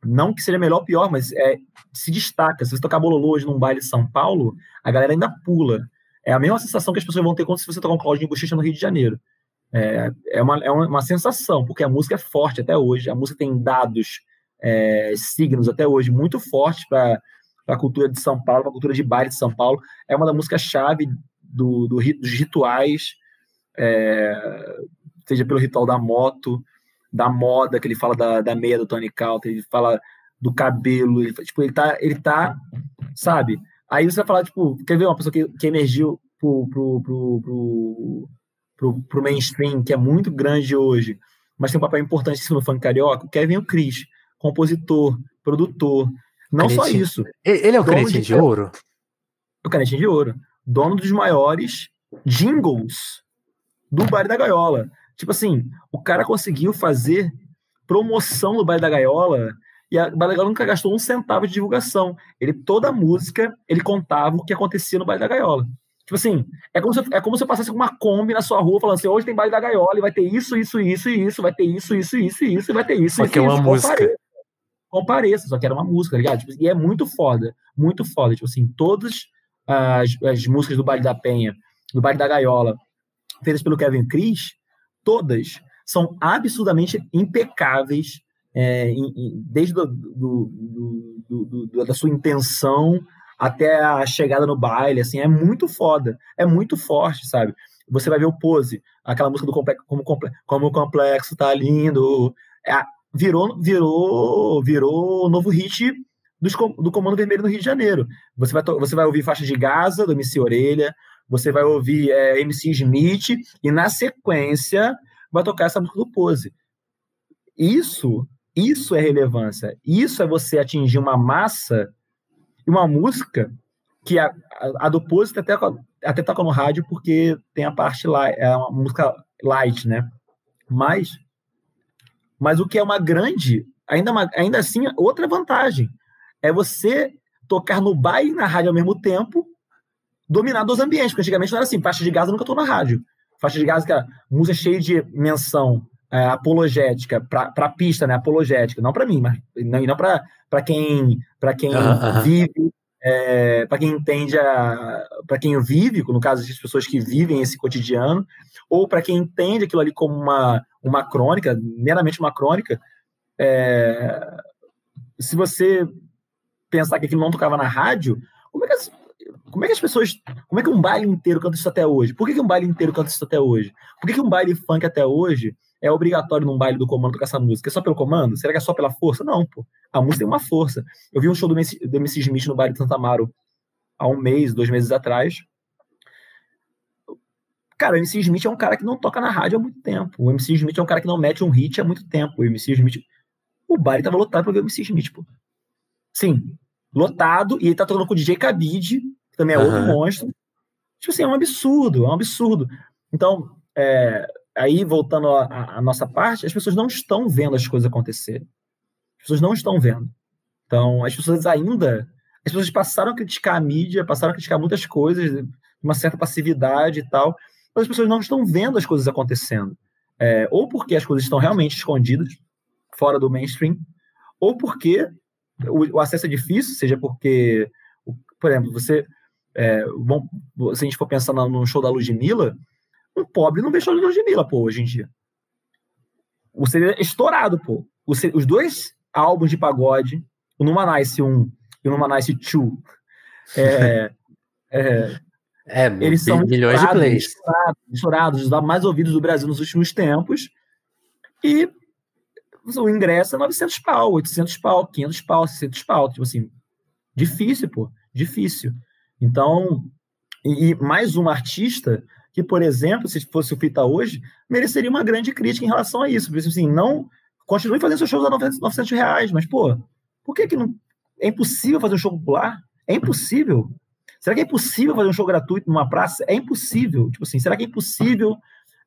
não que seja melhor ou pior, mas é, se destaca. Se você tocar bololô hoje num baile de São Paulo, a galera ainda pula. É a mesma sensação que as pessoas vão ter quando se você tocar um Claudinho Bochecha no Rio de Janeiro. É, é, uma, é uma sensação, porque a música é forte até hoje. A música tem dados, é, signos até hoje muito fortes para a cultura de São Paulo, para a cultura de baile de São Paulo. É uma da música-chave do, do, dos rituais, é, seja pelo ritual da moto, da moda, que ele fala da, da meia do Tony Calter, ele fala do cabelo, ele, tipo, ele tá, ele tá, sabe? Aí você vai falar, tipo, quer ver uma pessoa que, que emergiu pro, pro, pro, pro, pro, pro mainstream, que é muito grande hoje, mas tem um papel importantíssimo no funk carioca, o Kevin o Cris, compositor, produtor, não canetinho. só isso. Ele é o canetinho de, de ouro? O canetinho de ouro. Dono dos maiores jingles do Baile da Gaiola. Tipo assim, o cara conseguiu fazer promoção no Baile da Gaiola e a Baile da Gaiola nunca gastou um centavo de divulgação. Ele, toda a música, ele contava o que acontecia no Baile da Gaiola. Tipo assim, é como, se, é como se eu passasse com uma Kombi na sua rua falando assim, hoje tem Baile da Gaiola e vai ter isso, isso, isso e isso, vai ter isso, isso, isso e isso, e vai ter isso, só isso, que é uma música. Compareça, só que era uma música, tá ligado? Tipo, e é muito foda, muito foda. Tipo assim, todas as, as músicas do Baile da Penha, do Baile da Gaiola, feitas pelo Kevin Cris, todas são absurdamente impecáveis, é, em, em, desde do, do, do, da sua intenção até a chegada no baile, assim, é muito foda, é muito forte, sabe? Você vai ver o Pose, aquela música do complexo, como, como o complexo tá lindo, é, virou, virou, virou novo hit dos, do Comando Vermelho no Rio de Janeiro. Você vai, você vai ouvir faixa de Gaza, do MC Orelha, você vai ouvir é, MC Smith e na sequência vai tocar essa música do Pose. Isso, isso é relevância. Isso é você atingir uma massa e uma música que a, a, a do Pose até, até toca no rádio porque tem a parte lá, é uma música light, né? Mas, mas o que é uma grande, ainda, uma, ainda assim, outra vantagem é você tocar no baile e na rádio ao mesmo tempo, dominar dois ambientes, porque antigamente não era assim, faixa de Gaza nunca tô na rádio. Faixa de Gaza, que é música cheia de menção é, apologética para a pista, né? Apologética, não para mim, mas não, e não para quem, pra quem uh -huh. vive, é, para quem entende para quem vive, no caso das pessoas que vivem esse cotidiano, ou para quem entende aquilo ali como uma, uma crônica, meramente uma crônica. É, se você pensar que aquilo não tocava na rádio, como é que as, como é que as pessoas. Como é que um baile inteiro canta isso até hoje? Por que, que um baile inteiro canta isso até hoje? Por que, que um baile funk até hoje é obrigatório num baile do comando tocar essa música? É só pelo comando? Será que é só pela força? Não, pô. A música tem uma força. Eu vi um show do MC, do MC Smith no baile de Santa Amaro há um mês, dois meses atrás. Cara, o MC Smith é um cara que não toca na rádio há muito tempo. O MC Smith é um cara que não mete um hit há muito tempo. O MC Smith. O baile tava lotado pra ver o MC Smith, pô. Sim, lotado, e ele tá tocando com o DJ Khabib, que também é outro monstro. Tipo assim, é um absurdo, é um absurdo. Então, é, aí voltando à nossa parte, as pessoas não estão vendo as coisas acontecerem. As pessoas não estão vendo. Então, as pessoas ainda. As pessoas passaram a criticar a mídia, passaram a criticar muitas coisas, uma certa passividade e tal, mas as pessoas não estão vendo as coisas acontecendo. É, ou porque as coisas estão realmente escondidas, fora do mainstream, ou porque o, o acesso é difícil, seja porque, por exemplo, você. É, bom, se a gente for pensar no show da Ludmilla, um pobre não vê show da Ludmilla, pô, hoje em dia. O seria estourado, pô. os dois álbuns de pagode, o Numa Nice 1 e o Numa Nice 2, é, é, é, eles são milhões de plays. Estourados, estourados, os mais ouvidos do Brasil nos últimos tempos. E o ingresso é 900 pau, 800 pau, 500 pau, 600 pau. Tipo assim, difícil, pô, difícil. Então, e, e mais um artista que, por exemplo, se fosse o Fita hoje, mereceria uma grande crítica em relação a isso. Por assim, não continue fazendo seus shows a 900, 900 reais, mas, pô, por que que não... É impossível fazer um show popular? É impossível. Será que é impossível fazer um show gratuito numa praça? É impossível. Tipo assim, será que é impossível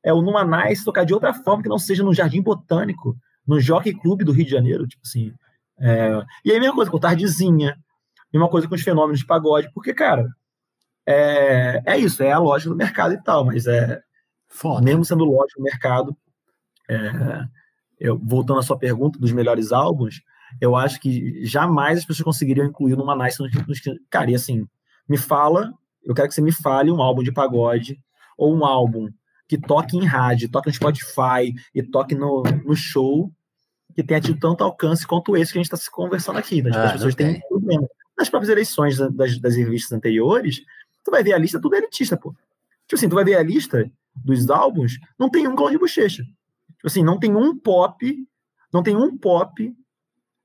é, o Numa Nice tocar de outra forma que não seja no Jardim Botânico? no Jockey Club do Rio de Janeiro, tipo assim. É... E aí, a mesma coisa com o Tardezinha, mesma coisa com os fenômenos de pagode, porque, cara, é, é isso, é a loja do mercado e tal, mas é. Foda. Mesmo sendo loja do mercado, é, eu, voltando à sua pergunta dos melhores álbuns, eu acho que jamais as pessoas conseguiriam incluir numa Nice nos, nos, Cara, e assim, me fala, eu quero que você me fale um álbum de pagode ou um álbum que toque em rádio, toque no Spotify e toque no, no show que tenha tido tanto alcance quanto esse que a gente está se conversando aqui. Né? Tipo, ah, as pessoas têm problema. Nas próprias eleições das, das revistas anteriores, tu vai ver a lista tudo elitista, pô. Tipo assim, tu vai ver a lista dos álbuns, não tem um clone de bochecha. Tipo assim, não tem um pop, não tem um pop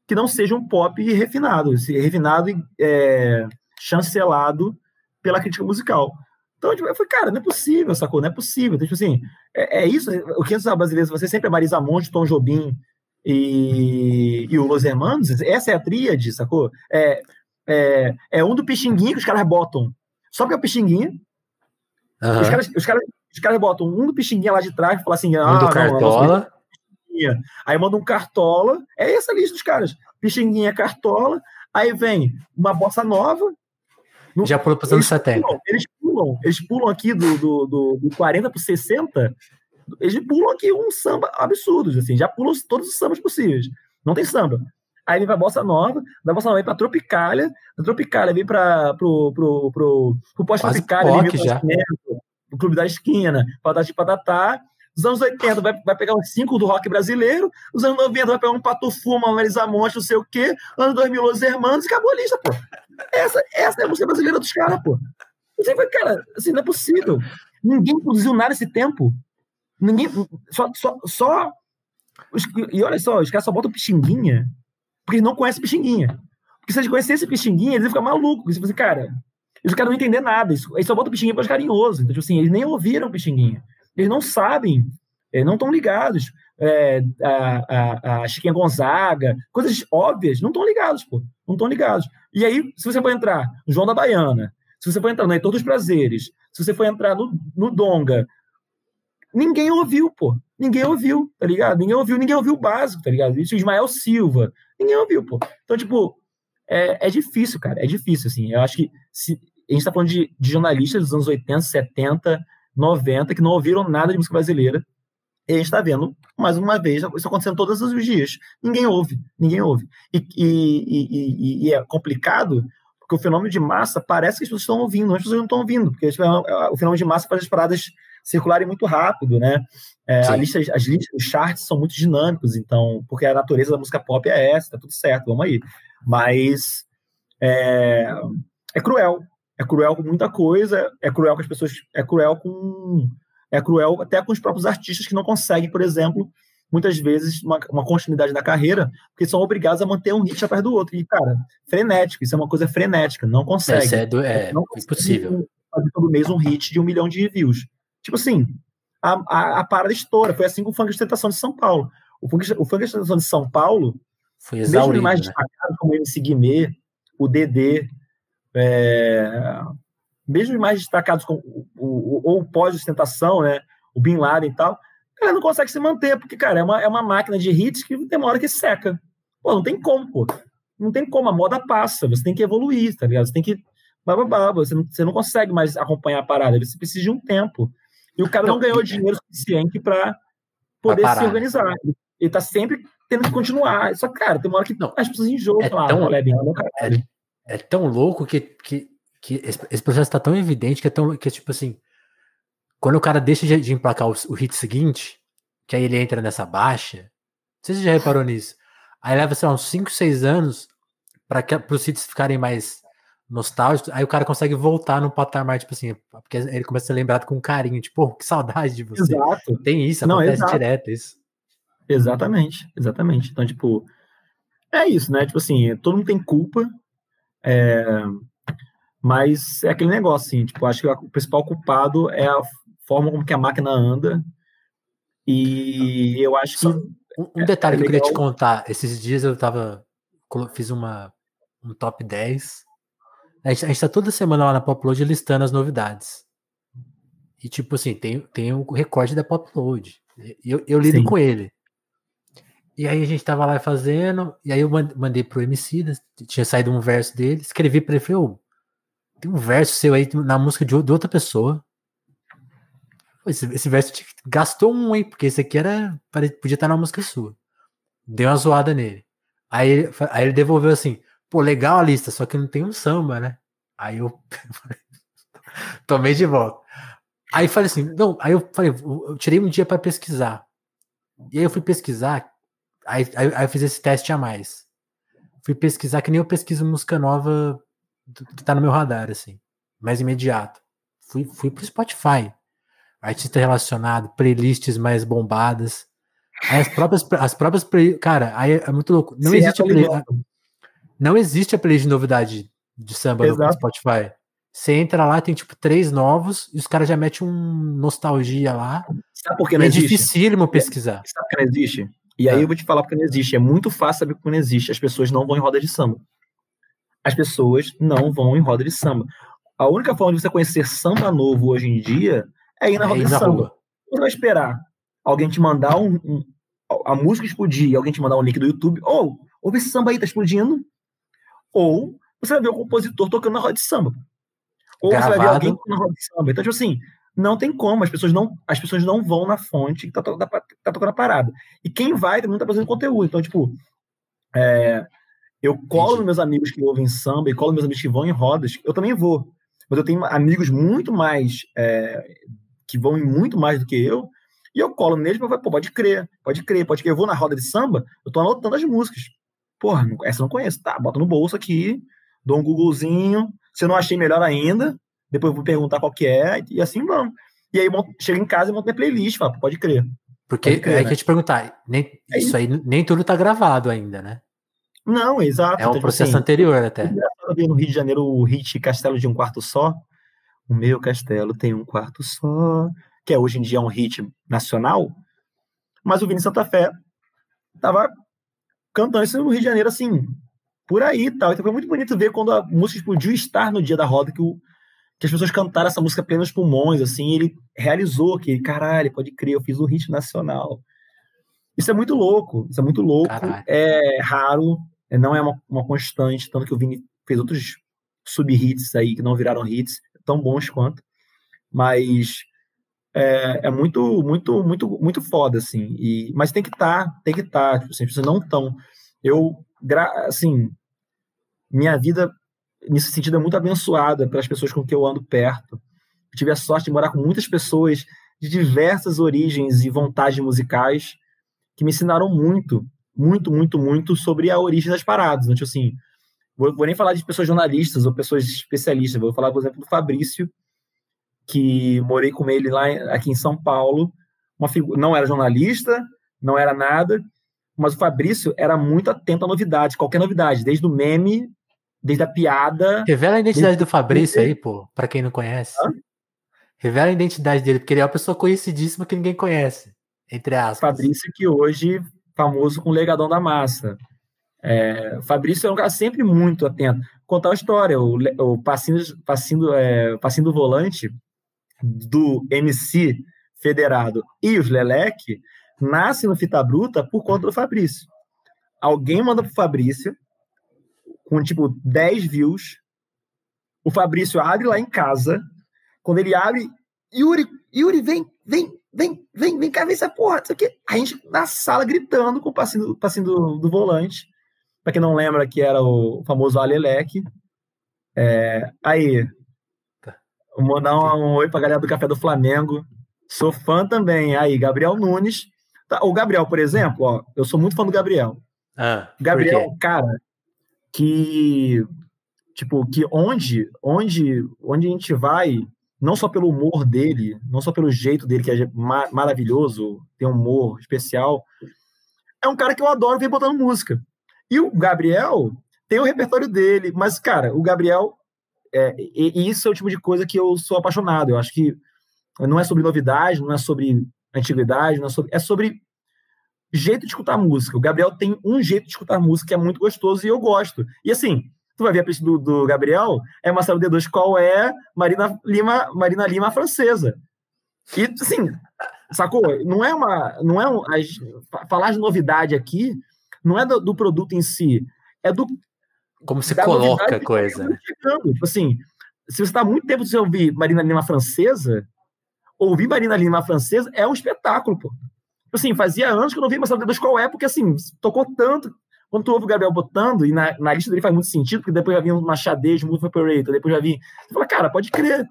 que não seja um pop refinado, refinado e é, chancelado pela crítica musical. Então, tipo, eu falei, cara, não é possível, sacou? Não é possível. Então, tipo assim, é, é isso. O 500 brasileiro, você sempre é Marisa Monte, Tom Jobim, e, e o Los Hermanos, essa é a tríade, sacou? É, é, é um do Pixinguinha que os caras botam. Só porque é o Pixinguinha. Uhum. Os, caras, os, caras, os caras botam um do Pixinguinha lá de trás e falam assim: ah, um do Cartola. Não, aí manda um Cartola. É essa a lista dos caras. Pixinguinha, Cartola. Aí vem uma bossa nova. No, Já pulou para os anos 70. Pulam, eles pulam, eles pulam aqui do, do, do, do 40 para 60 eles pulam aqui um samba absurdo, assim, já pulam todos os sambas possíveis. Não tem samba. Aí vem pra Bossa Nova, da Bossa Nova vem pra Tropicália, da Tropicália vem pra, pro, pro, pro, pro pós-Tropicália, vem pro, pro Clube da Esquina, Patati Patatá. Os anos 80 vai, vai pegar uns 5 do rock brasileiro, os anos 90 vai pegar um Patufu, uma Marisa Monte, não sei o quê, anos 2000 Los Hermanos e acabou a lista, pô. Essa, essa é a música brasileira dos caras, pô. Você vai, cara, assim, não é possível. Ninguém produziu nada nesse tempo. Ninguém. Só. só, só e olha só, os caras só botam Pixinguinha porque eles não conhecem Pixinguinha. Porque se eles conhecessem Pixinguinha, eles iam ficar malucos. Eles assim, cara, eles caras não entender nada. Eles só botam Pixinguinha para os carinhosos. Então, tipo assim, eles nem ouviram Pixinguinha. Eles não sabem, eles não estão ligados. É, a, a, a Chiquinha Gonzaga, coisas óbvias, não estão ligados, pô. Não estão ligados. E aí, se você for entrar no João da Baiana, se você for entrar no Heitor dos Prazeres, se você for entrar no, no Donga, ninguém ouviu, pô. Ninguém ouviu, tá ligado? Ninguém ouviu, ninguém ouviu o básico, tá ligado? Isso, Ismael Silva, ninguém ouviu, pô. Então, tipo, é, é difícil, cara, é difícil, assim. Eu acho que se, a gente tá falando de, de jornalistas dos anos 80, 70, 90, que não ouviram nada de música brasileira, e a gente está vendo, mais uma vez, isso acontecendo todos os dias. Ninguém ouve, ninguém ouve. E, e, e, e, é complicado, porque o fenômeno de massa parece que as pessoas estão ouvindo, as pessoas não estão ouvindo, porque o fenômeno de massa faz as paradas circularem muito rápido, né? É, lista, as listas, os charts são muito dinâmicos, então, porque a natureza da música pop é essa, tá tudo certo, vamos aí. Mas é, é cruel, é cruel com muita coisa, é cruel com as pessoas, é cruel com é cruel até com os próprios artistas que não conseguem, por exemplo, muitas vezes uma, uma continuidade na carreira, porque são obrigados a manter um hit atrás do outro. E, cara, frenético, isso é uma coisa frenética, não consegue. É, é, não impossível. Fazer todo mês um hit de um milhão de views. Tipo assim, a, a, a parada estoura. Foi assim com o funk de ostentação de São Paulo. O funk, o funk de ostentação de São Paulo, foi exaurido, mesmo mais né? destacado, como o MC Guimê, o DD, é, mesmo mais destacados como o, o, ou pós-ostentação, né, o Bin Laden e tal, ela não consegue se manter, porque, cara, é uma, é uma máquina de hits que tem uma hora que seca. Pô, não tem como, pô. Não tem como, a moda passa, você tem que evoluir, tá ligado? Você tem que. Bababá, você, não, você não consegue mais acompanhar a parada, você precisa de um tempo. E o cara não, ganhou dinheiro suficiente para poder se organizar. Ele tá sempre tendo que continuar. Só que, cara, tem uma hora que não, as pessoas enjoam. É, tão, é, é, é, tão louco que, que que esse, esse processo tá tão evidente que é tão que é tipo assim, quando o cara deixa de, de emplacar o, o, hit seguinte, que aí ele entra nessa baixa, não sei se você já reparou nisso. Aí leva, sei lá, uns 5, 6 anos para os hits ficarem mais nostálgicos, aí o cara consegue voltar num patamar, tipo assim, porque ele começa a ser lembrado com carinho, tipo, oh, que saudade de você. Exato. Tem isso, acontece Não, direto isso. Exatamente, exatamente. Então, tipo, é isso, né? Tipo assim, todo mundo tem culpa. É, mas é aquele negócio, assim, tipo, acho que o principal culpado é a forma como que a máquina anda. E eu acho que. Um, um detalhe é, é que eu queria te contar. Esses dias eu tava. Fiz uma, um top 10. A gente, a gente tá toda semana lá na Popload listando as novidades. E, tipo assim, tem, tem o recorde da Popload. Eu, eu lido Sim. com ele. E aí a gente tava lá fazendo, e aí eu mandei pro MC, tinha saído um verso dele, escrevi pra ele, falei, ô, tem um verso seu aí na música de, outra pessoa. Esse, esse verso gastou um, hein? Porque esse aqui era. Podia estar na música sua. Deu uma zoada nele. Aí aí ele devolveu assim: pô, legal a lista, só que não tem um samba, né? Aí eu. tomei de volta. Aí falei assim: não, aí eu falei, eu tirei um dia para pesquisar. E aí eu fui pesquisar, aí, aí, aí eu fiz esse teste a mais. Fui pesquisar, que nem eu pesquiso música nova que tá no meu radar, assim, mais imediato. Fui, fui pro Spotify. Artista relacionado, playlists mais bombadas. Aí as próprias, as próprias cara, aí é muito louco. Não Sim, existe é play, não existe a playlist de novidade de samba Exato. no Spotify. Você entra lá, tem tipo três novos e os caras já metem um nostalgia lá. Sabe por que não é existe? dificílimo pesquisar. Sabe por que não existe? E aí é. eu vou te falar porque não existe. É muito fácil saber porque não existe. As pessoas não vão em roda de samba as pessoas não vão em roda de samba. A única forma de você conhecer samba novo hoje em dia é ir na é roda de samba. Rua. Você vai esperar alguém te mandar um, um, a música explodir, alguém te mandar um link do YouTube, ou ouve esse samba aí, tá explodindo, ou você vai ver o compositor tocando na roda de samba. Ou Gravado. você vai ver alguém na roda de samba. Então, tipo assim, não tem como, as pessoas não, as pessoas não vão na fonte que tá, tá, tá tocando a parada. E quem vai também tá fazendo conteúdo. Então, tipo, é, eu colo nos meus amigos que ouvem samba e colo nos meus amigos que vão em rodas. Eu também vou. Mas eu tenho amigos muito mais. É, que vão em muito mais do que eu. E eu colo neles e falo, pô, pode crer, pode crer, pode crer. Eu vou na roda de samba, eu tô anotando as músicas. Porra, essa eu não conheço. Tá, bota no bolso aqui, dou um Googlezinho. Se eu não achei melhor ainda, depois eu vou perguntar qual que é, e assim vamos. E aí chego em casa e monto minha playlist, falo, pode crer. Porque pode crer, aí né? que eu te perguntar, nem, é isso aí nem tudo tá gravado ainda, né? Não, exato. É um então, tipo processo assim, anterior até. Eu vi no Rio de Janeiro o hit Castelo de um Quarto Só. O meu castelo tem um quarto só, que é hoje em dia um hit nacional. Mas o Vini Santa Fé tava cantando isso no Rio de Janeiro, assim, por aí e tal. Então foi muito bonito ver quando a música explodiu estar no dia da roda que o, que as pessoas cantaram essa música plenos pulmões, assim, e ele realizou que, caralho, pode crer, eu fiz o hit nacional. Isso é muito louco, isso é muito louco, caralho. é raro, é, não é uma, uma constante, tanto que o Vini fez outros sub-hits aí que não viraram hits, tão bons quanto, mas é, é, muito, muito, muito, muito foda, assim. E, mas tem que estar, tá, tem que estar, tá, tipo assim, vocês não estão. Eu, assim, minha vida nesse sentido é muito abençoada pelas pessoas com que eu ando perto. Eu tive a sorte de morar com muitas pessoas de diversas origens e vontades musicais que me ensinaram muito, muito, muito, muito sobre a origem das paradas. Então, tipo assim, vou, vou nem falar de pessoas jornalistas ou pessoas especialistas, vou falar, por exemplo, do Fabrício, que morei com ele lá aqui em São Paulo. Uma figura, não era jornalista, não era nada, mas o Fabrício era muito atento à novidade, qualquer novidade, desde o meme, desde a piada. Revela a identidade do Fabrício aí, pô, para quem não conhece. Hã? Revela a identidade dele, porque ele é uma pessoa conhecidíssima que ninguém conhece, entre aspas. Fabrício que hoje famoso com o Legadão da Massa. É, Fabrício é um cara sempre muito atento. Contar uma história, o, o passinho, passinho, é, passinho do volante do MC Federado e os Leleque nasce no Fita Bruta por conta do Fabrício. Alguém manda pro Fabrício com tipo 10 views. O Fabrício abre lá em casa. Quando ele abre, Yuri, Yuri, vem, vem, vem, vem, vem cá ver essa porra. Isso aqui. A gente na sala gritando com o passinho, passinho do, do volante. Pra quem não lembra que era o famoso Aleleque. É, aí, Vou mandar um, um oi pra galera do Café do Flamengo. Sou fã também. Aí, Gabriel Nunes. Tá, o Gabriel, por exemplo, ó, eu sou muito fã do Gabriel. Ah, Gabriel é um cara que, tipo, que onde, onde, onde a gente vai, não só pelo humor dele, não só pelo jeito dele, que é ma maravilhoso, tem um humor especial, é um cara que eu adoro ver botando música. E o Gabriel tem o repertório dele, mas, cara, o Gabriel é, e, isso é o tipo de coisa que eu sou apaixonado. Eu acho que não é sobre novidade, não é sobre antiguidade, não é sobre, é sobre jeito de escutar música. O Gabriel tem um jeito de escutar música que é muito gostoso e eu gosto. E assim, tu vai ver a pista do, do Gabriel, é Marcelo D2, qual é Marina Lima, Marina Lima francesa. E assim, sacou? Não é uma. Não é um, as, falar de novidade aqui não é do, do produto em si, é do como se coloca a coisa. Tipo assim, se você está muito tempo sem ouvir Marina Lima francesa, ouvir Marina Lima francesa é um espetáculo, pô. Tipo assim, fazia anos que eu não vi Marcelo D2 qual é, porque assim, tocou tanto. Quando tu ouve o Gabriel botando, e na, na lista dele faz muito sentido, porque depois já vinha uma xadez, Move Operator, depois já vinha. Você fala, cara, pode crer.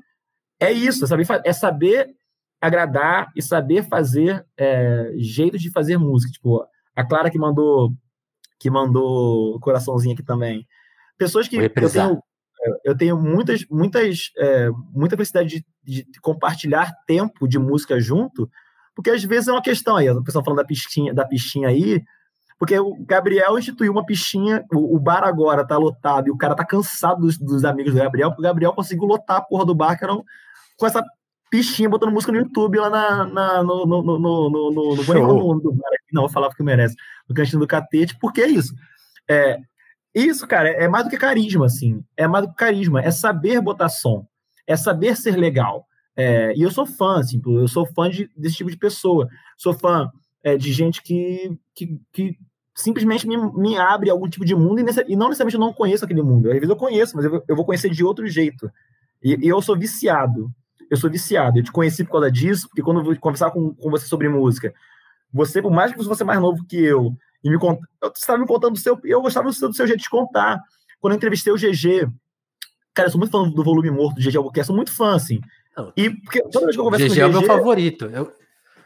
É isso, é saber, é saber agradar e saber fazer é, jeitos de fazer música. Tipo, a Clara que mandou que mandou coraçãozinho aqui também. Pessoas que eu tenho, é, eu tenho muitas, muitas, é, muita felicidade de, de, compartilhar tempo de música junto, porque às vezes é uma questão aí, o pessoal falando da pistinha, da pistinha aí, porque o Gabriel instituiu uma pistinha, o, o bar agora tá lotado e o cara tá cansado dos, dos, amigos do Gabriel, porque o Gabriel conseguiu lotar a porra do bar, que era um, com essa pistinha botando música no YouTube lá na, na no, no, no, no, no, no, no do bar aqui. Não, vou falar porque merece. No cantinho do catete, porque é isso. É, isso, cara, é mais do que carisma, assim. É mais do que carisma. É saber botar som. É saber ser legal. É, e eu sou fã, assim, eu sou fã de, desse tipo de pessoa. Sou fã é, de gente que, que, que simplesmente me, me, abre algum tipo de mundo e, nesse, e, não necessariamente eu não conheço aquele mundo. Às vezes eu conheço, mas eu, eu vou conhecer de outro jeito. E, e, eu sou viciado. Eu sou viciado. Eu te conheci por causa disso, porque quando eu vou conversar com, com você sobre música, você, por mais que você fosse mais novo que eu, e me cont... você estava me contando do seu, eu gostava do seu, do seu jeito de contar. Quando eu entrevistei o GG, cara, eu sou muito fã do volume morto do GG Albuquerque, sou muito fã, assim. E porque toda vez que eu converso GG com o GG... é o meu favorito. Eu...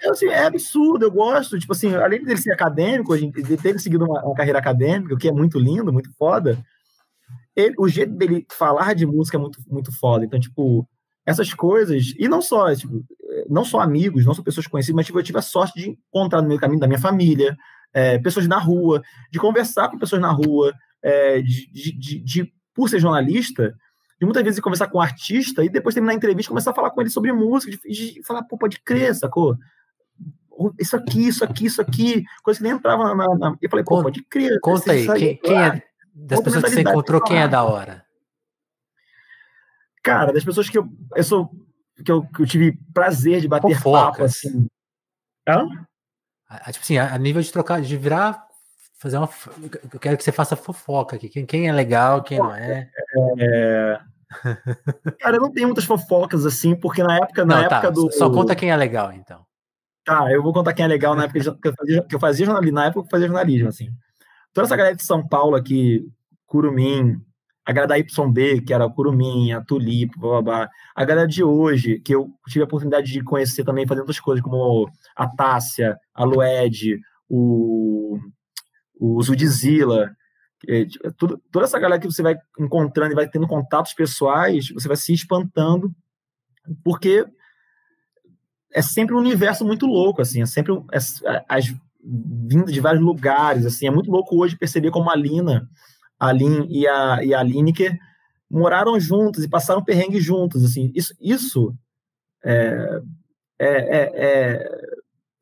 É, assim, é absurdo, eu gosto. Tipo assim, além dele ser acadêmico, de ter seguido uma, uma, carreira acadêmica, o que é muito lindo, muito foda, ele, o jeito dele falar de música é muito, muito foda. Então, tipo, essas coisas, e não só, tipo, não só amigos, não só pessoas conhecidas, mas tipo, eu tive a sorte de encontrar no meu caminho da minha família, é, pessoas na rua, de conversar com pessoas na rua, é, de, de, de, por ser jornalista, de muitas vezes conversar com um artista e depois terminar a entrevista começar a falar com ele sobre música, de, de falar, pô, pode crer, sacou? Isso aqui, isso aqui, isso aqui, coisa que nem entrava na. na... Eu falei, pô, pode crer. Conta aí, quem, quem é das pessoas que você encontrou, quem é da hora? Cara, das pessoas que eu, eu sou que eu, que eu tive prazer de bater Fofocas. papo assim. Hã? Tipo assim, a nível de trocar, de virar fazer uma. Eu quero que você faça fofoca aqui. Quem, quem é legal, quem não é. é... Cara, eu não tenho muitas fofocas assim, porque na época, na não, tá, época do. Só conta quem é legal, então. Tá, eu vou contar quem é legal na época que eu fazia, que eu fazia jornalismo, na época que eu fazia jornalismo, assim. Toda essa galera de São Paulo aqui, Curumim, a galera da YB, que era Curumim, a Tulipo, blá, blá, blá. a galera de hoje, que eu tive a oportunidade de conhecer também fazendo outras coisas, como a Tássia, a Lued, o, o Zudzilla, é, tipo, tudo, toda essa galera que você vai encontrando e vai tendo contatos pessoais, você vai se espantando, porque é sempre um universo muito louco, assim, é sempre é, as vindo de vários lugares, assim, é muito louco hoje perceber como a Lina, a Lin e a, e a Lineker moraram juntos e passaram perrengue juntos, assim, isso, isso é, é, é, é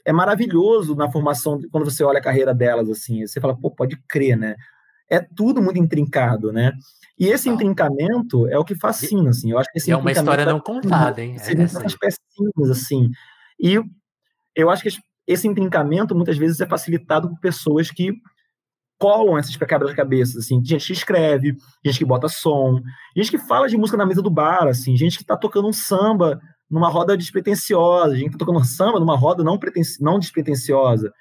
é maravilhoso na formação, quando você olha a carreira delas, assim, você fala, pô, pode crer, né? É tudo muito intrincado, né? E esse intrincamento é o que fascina, assim. Eu acho que esse é uma história não contada, hein? É essas pecinhas, assim. E eu acho que esse intrincamento, muitas vezes, é facilitado por pessoas que colam essas quebra-cabeças, assim, gente que escreve, gente que bota som, gente que fala de música na mesa do bar, assim, gente que tá tocando um samba numa roda despretensiosa, gente está tocando samba numa roda não, não despretensiosa.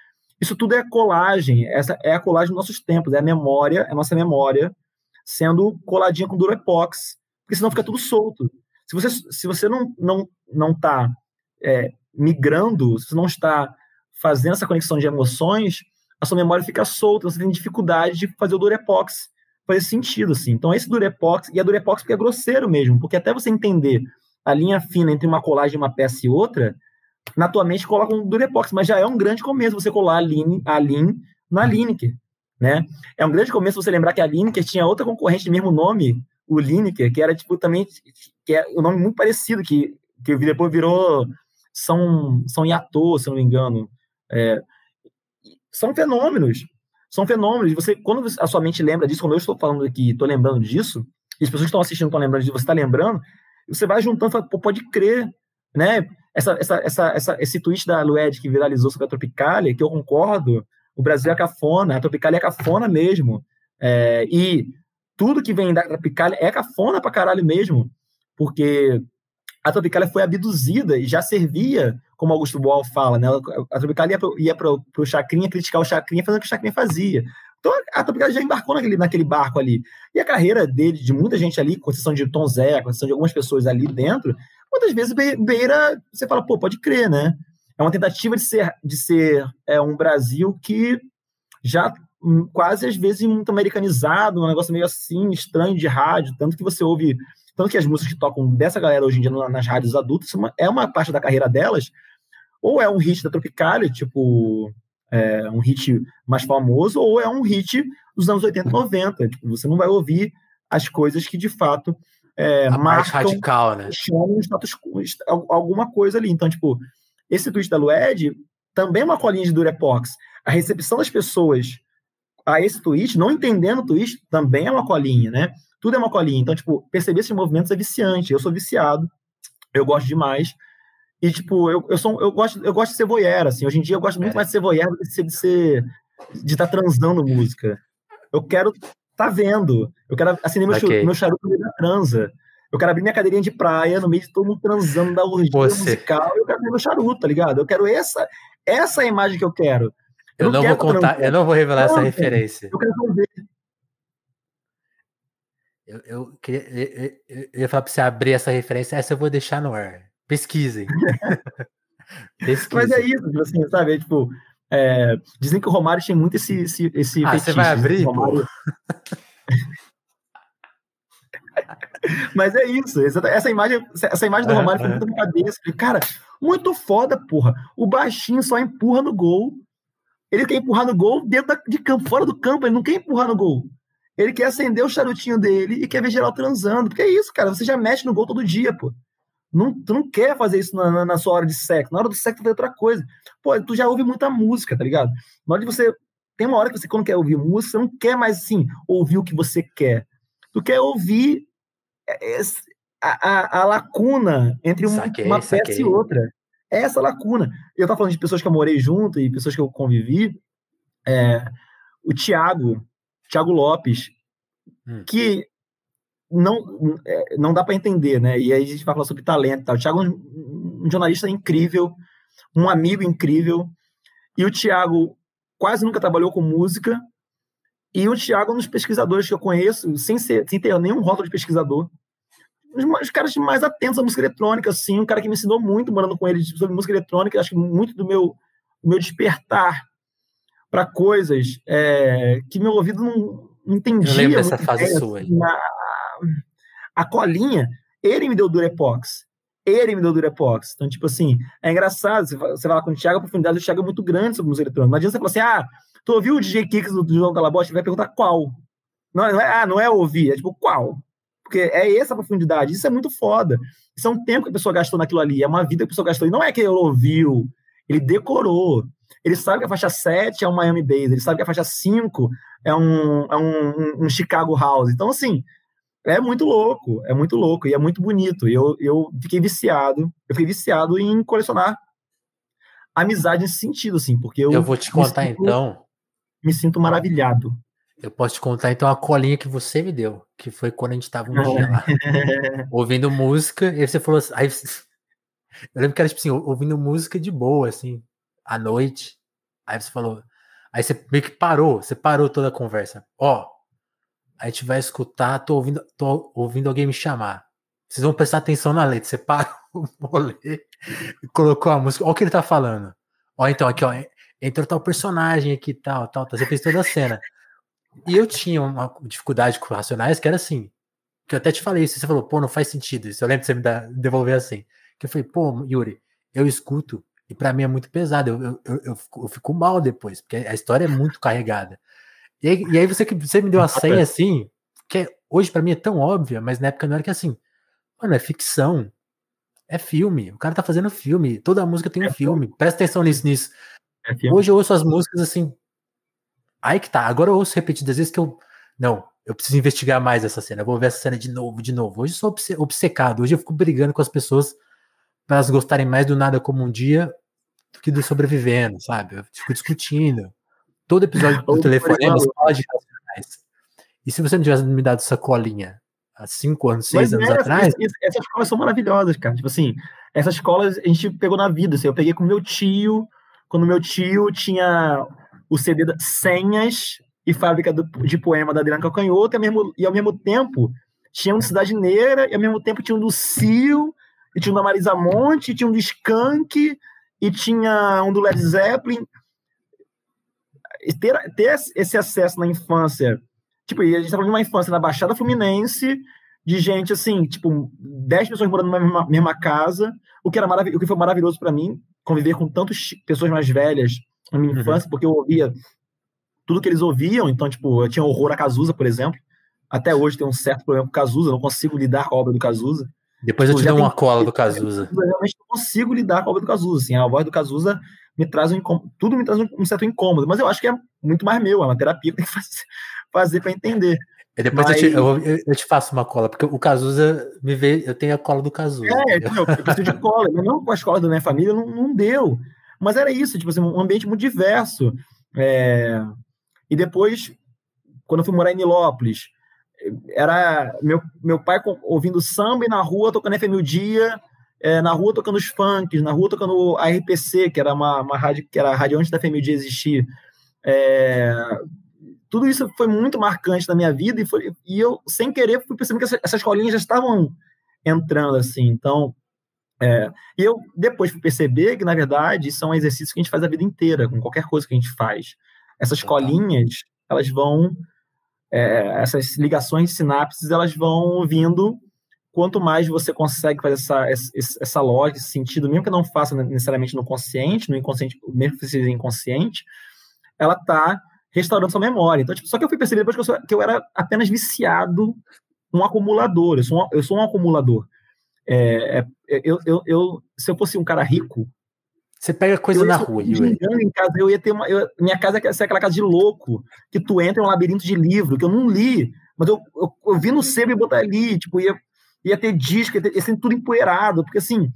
Isso tudo é colagem, essa é a colagem dos nossos tempos, é a memória, é a nossa memória sendo coladinha com Durepox, porque senão fica tudo solto. Se você, se você não não não está é, migrando, se você não está fazendo essa conexão de emoções, a sua memória fica solta, você tem dificuldade de fazer o Durepox fazer sentido, assim. Então, esse Durepox, e a Durepox porque é grosseiro mesmo, porque até você entender a linha fina entre uma colagem, uma peça e outra, na tua mente coloca um Durepox, mas já é um grande começo você colar a Lean, a Lean na Lineker, né? É um grande começo você lembrar que a Lineker tinha outra concorrente de mesmo nome, o Lineker, que era tipo também que é um nome muito parecido que que depois virou São São Yato, se não me engano. É, são fenômenos. São fenômenos. Você quando a sua mente lembra disso, quando eu estou falando aqui, estou lembrando disso, e as pessoas que estão assistindo estão lembrando disso, você está lembrando, você vai juntando, fala, pô, pode crer, né? Essa, essa, essa, essa, esse tweet da Lued que viralizou sobre a Tropicalia, que eu concordo, o Brasil é cafona, a Tropicalia é cafona mesmo. É, e tudo que vem da Tropicalia é cafona pra caralho mesmo, porque a Tropicalia foi abduzida e já servia, como Augusto Boal fala, né? A Tropicalia ia, pro, pro Chacrinha criticar o Chacrinha fazendo o que o Chacrinha fazia. Então a Tropicália já embarcou naquele, naquele barco ali. E a carreira dele, de muita gente ali, com exceção de Tom Zé, com exceção de algumas pessoas ali dentro, muitas vezes beira, você fala, pô, pode crer, né? É uma tentativa de ser, de ser é, um Brasil que já hum, quase às vezes muito americanizado, um negócio meio assim, estranho de rádio, tanto que você ouve, tanto que as músicas que tocam dessa galera hoje em dia nas rádios adultas, é uma parte da carreira delas, ou é um hit da Tropicália, tipo é, um hit mais famoso ou é um hit dos anos 80 e 90. Tipo, você não vai ouvir as coisas que de fato é, A marcam, radical, né? chamam status, alguma coisa ali. Então, tipo, esse tweet da Lued também é uma colinha de Durepox. A recepção das pessoas a esse tweet, não entendendo o tweet, também é uma colinha, né? Tudo é uma colinha. Então, tipo, perceber esses movimentos é viciante. Eu sou viciado, eu gosto demais. E, tipo, eu, eu, sou, eu, gosto, eu gosto de ser voyeur, assim. Hoje em dia eu gosto muito é. mais de ser voyeur do que de ser. de estar tá transando música. Eu quero tá vendo. Eu quero acender meu, okay. meu charuto no meio da transa. Eu quero abrir minha cadeirinha de praia no meio de todo mundo transando da orgia Você. musical. Eu quero ver meu charuto, tá ligado? Eu quero essa, essa é a imagem que eu quero. Eu, eu não, vou contar, eu não vou revelar não, essa referência. Eu quero ver. Eu, eu, eu, eu, eu ia falar pra você abrir essa referência, essa eu vou deixar no ar. Pesquisem. Pesquisem. Mas é isso, tipo assim, sabe? É, tipo, é, dizem que o Romário tinha muito esse, esse, esse ah, fetiche, você vai abrir? Romário... Mas é isso, essa imagem, essa imagem do Romário foi muito na cabeça. Cara, muito foda, porra. O baixinho só empurra no gol. Ele quer empurrar no gol dentro de campo, fora do campo, ele não quer empurrar no gol. Ele quer acender o charutinho dele e quer ver geral transando. Porque é isso, cara. Você já mexe no gol todo dia, pô. Não, tu não quer fazer isso na, na, na, sua hora de sexo. Na hora do sexo, tu faz outra coisa. Pô, tu já ouve muita música, tá ligado? Na hora de você. Tem uma hora que você, quando quer ouvir música, você não quer mais, assim, ouvir o que você quer. Tu quer ouvir é, é, a, a, a lacuna entre um, saquei, uma peça saquei. e outra. É essa lacuna. Eu tava falando de pessoas que eu morei junto e pessoas que eu convivi. É, o Tiago, Tiago Lopes, hum. que não, é, não dá para entender, né? E aí a gente vai falar sobre talento e tal. O Thiago é um, um jornalista incrível, um amigo incrível. E o Thiago quase nunca trabalhou com música. E o Thiago é um dos pesquisadores que eu conheço, sem, ser, sem ter nenhum rótulo de pesquisador. Os, caras mais atentos à música eletrônica, assim, um cara que me ensinou muito morando com ele sobre música eletrônica, acho que muito do meu, do meu despertar para coisas é, que meu ouvido não, entendia. Eu lembro dessa fase bem, sua. Assim, a, a colinha, ele me deu Durepox. Ele me deu Durepox. Então, tipo assim, é engraçado. Você, lá com o Thiago, a profundidade do Thiago é muito grande sobre música eletrônica. Não adianta você falar assim, ah, tu ouviu o DJ Kicks do João Calabote? Vai perguntar qual. Não, não, é, ah, não é ouvir, é tipo qual. Porque é essa profundidade. Isso é muito foda. Isso é um tempo que a pessoa gastou naquilo ali. É uma vida que a pessoa gastou. E não é que ele ouviu, ele decorou. Ele sabe que a faixa 7 é um Miami Bass, ele sabe que a faixa 5 é um, é um, um Chicago House. Então, assim, é muito louco, é muito louco e é muito bonito. E eu, eu fiquei viciado, eu fiquei viciado em colecionar amizade nesse sentido, assim, porque eu. Eu vou te contar sinto, então. Me sinto maravilhado. Eu posso te contar então a colinha que você me deu, que foi quando a gente tava no dia lá, ouvindo música, e você falou assim, aí, eu lembro que era tipo assim, ouvindo música de boa, assim, à noite. Aí você falou, aí você meio que parou, você parou toda a conversa. Ó, a gente vai escutar, tô ouvindo, tô ouvindo alguém me chamar. Vocês vão prestar atenção na letra. Você para o rolê e colocou a música. Olha o que ele tá falando. Ó, então, aqui, ó. Entrou tal personagem aqui, tal, tal, tal. Você fez toda a cena. E eu tinha uma dificuldade com Racionais que era assim. Que eu até te falei isso. Você falou, pô, não faz sentido isso. Eu lembro de você me devolver assim. Que eu falei, pô, Yuri, eu escuto e para mim é muito pesado. Eu, eu, eu, eu fico mal depois, porque a história é muito carregada. E aí, e aí você, você me deu a senha assim, que hoje para mim é tão óbvia, mas na época não era que assim, mano, é ficção. É filme. O cara tá fazendo filme. Toda a música tem um é filme. filme. Presta atenção nisso, nisso. É hoje eu ouço as músicas assim. Aí que tá. Agora eu ouço repetidas vezes que eu. Não, eu preciso investigar mais essa cena. Eu vou ver essa cena de novo, de novo. Hoje eu sou obcecado. Hoje eu fico brigando com as pessoas para elas gostarem mais do nada como um dia do que do sobrevivendo, sabe? Eu fico discutindo. Todo episódio do telefone é fala de racionais. E se você não tivesse me dado essa colinha há cinco anos, seis Mas anos atrás. essas escolas são maravilhosas, cara. Tipo assim, essas escolas a gente pegou na vida. Assim, eu peguei com meu tio, quando meu tio tinha o CD da Senhas e Fábrica do, de Poema da Adriana Calcanhoto, e ao, mesmo, e ao mesmo tempo tinha um do Cidade Negra, e ao mesmo tempo tinha um do Cio, e tinha um da Marisa Monte, e tinha um do Skank, e tinha um do Led Zeppelin ter, ter esse acesso na infância, tipo, a gente tá falando de uma infância na Baixada Fluminense, de gente assim, tipo, 10 pessoas morando na mesma, mesma casa, o que era o que foi maravilhoso para mim, conviver com tantas pessoas mais velhas na minha uhum. infância, porque eu ouvia tudo que eles ouviam, então, tipo, eu tinha horror a Cazuza, por exemplo. Até hoje tem um certo problema com Cazuza, não consigo lidar com a obra do Cazuza. Depois eu te dou uma cola do Cazuza. Eu realmente não consigo lidar com a obra do Cazuza, assim, a voz do Cazuza me traz um incômodo, tudo me traz um, certo incômodo, mas eu acho que é muito mais meu, é uma terapia que tem que fazer, fazer para entender. E depois mas... eu, te, eu, eu, te, faço uma cola, porque o Cazuza me vê, eu tenho a cola do Cazuza. É, eu, eu preciso de cola, não com a escola da minha família, não, não deu. Mas era isso, tipo assim, um ambiente muito diverso. É... E depois, quando eu fui morar em Nilópolis, era meu, meu pai ouvindo samba e na rua tocando FM o dia, é, na rua tocando os funks, na rua tocando a RPC, que era uma, uma rádio que era a rádio antes da FMD existir. É, tudo isso foi muito marcante na minha vida e, foi, e eu, sem querer, fui percebendo que essas, essas colinhas já estavam entrando assim. Então, é, e eu depois fui perceber que, na verdade, são exercícios que a gente faz a vida inteira, com qualquer coisa que a gente faz. Essas colinhas, elas vão. É, essas ligações de sinapses, elas vão vindo quanto mais você consegue fazer essa, essa, essa lógica, esse sentido, mesmo que não faça necessariamente no consciente, no inconsciente, mesmo que seja inconsciente, ela está restaurando sua memória. Então, tipo, só que eu fui perceber depois que eu, sou, que eu era apenas viciado, um acumulador. Eu sou um, eu sou um acumulador. É, é, eu, eu, eu, se eu fosse um cara rico. Você pega coisa na rua, Yuri. Em casa, eu ia ter uma. Eu, minha casa ia ser aquela casa de louco, que tu entra em um labirinto de livro, que eu não li, mas eu, eu, eu vi no sebo e botar ali, tipo, ia ia ter disco, ia, ter, ia ser tudo empoeirado, porque assim,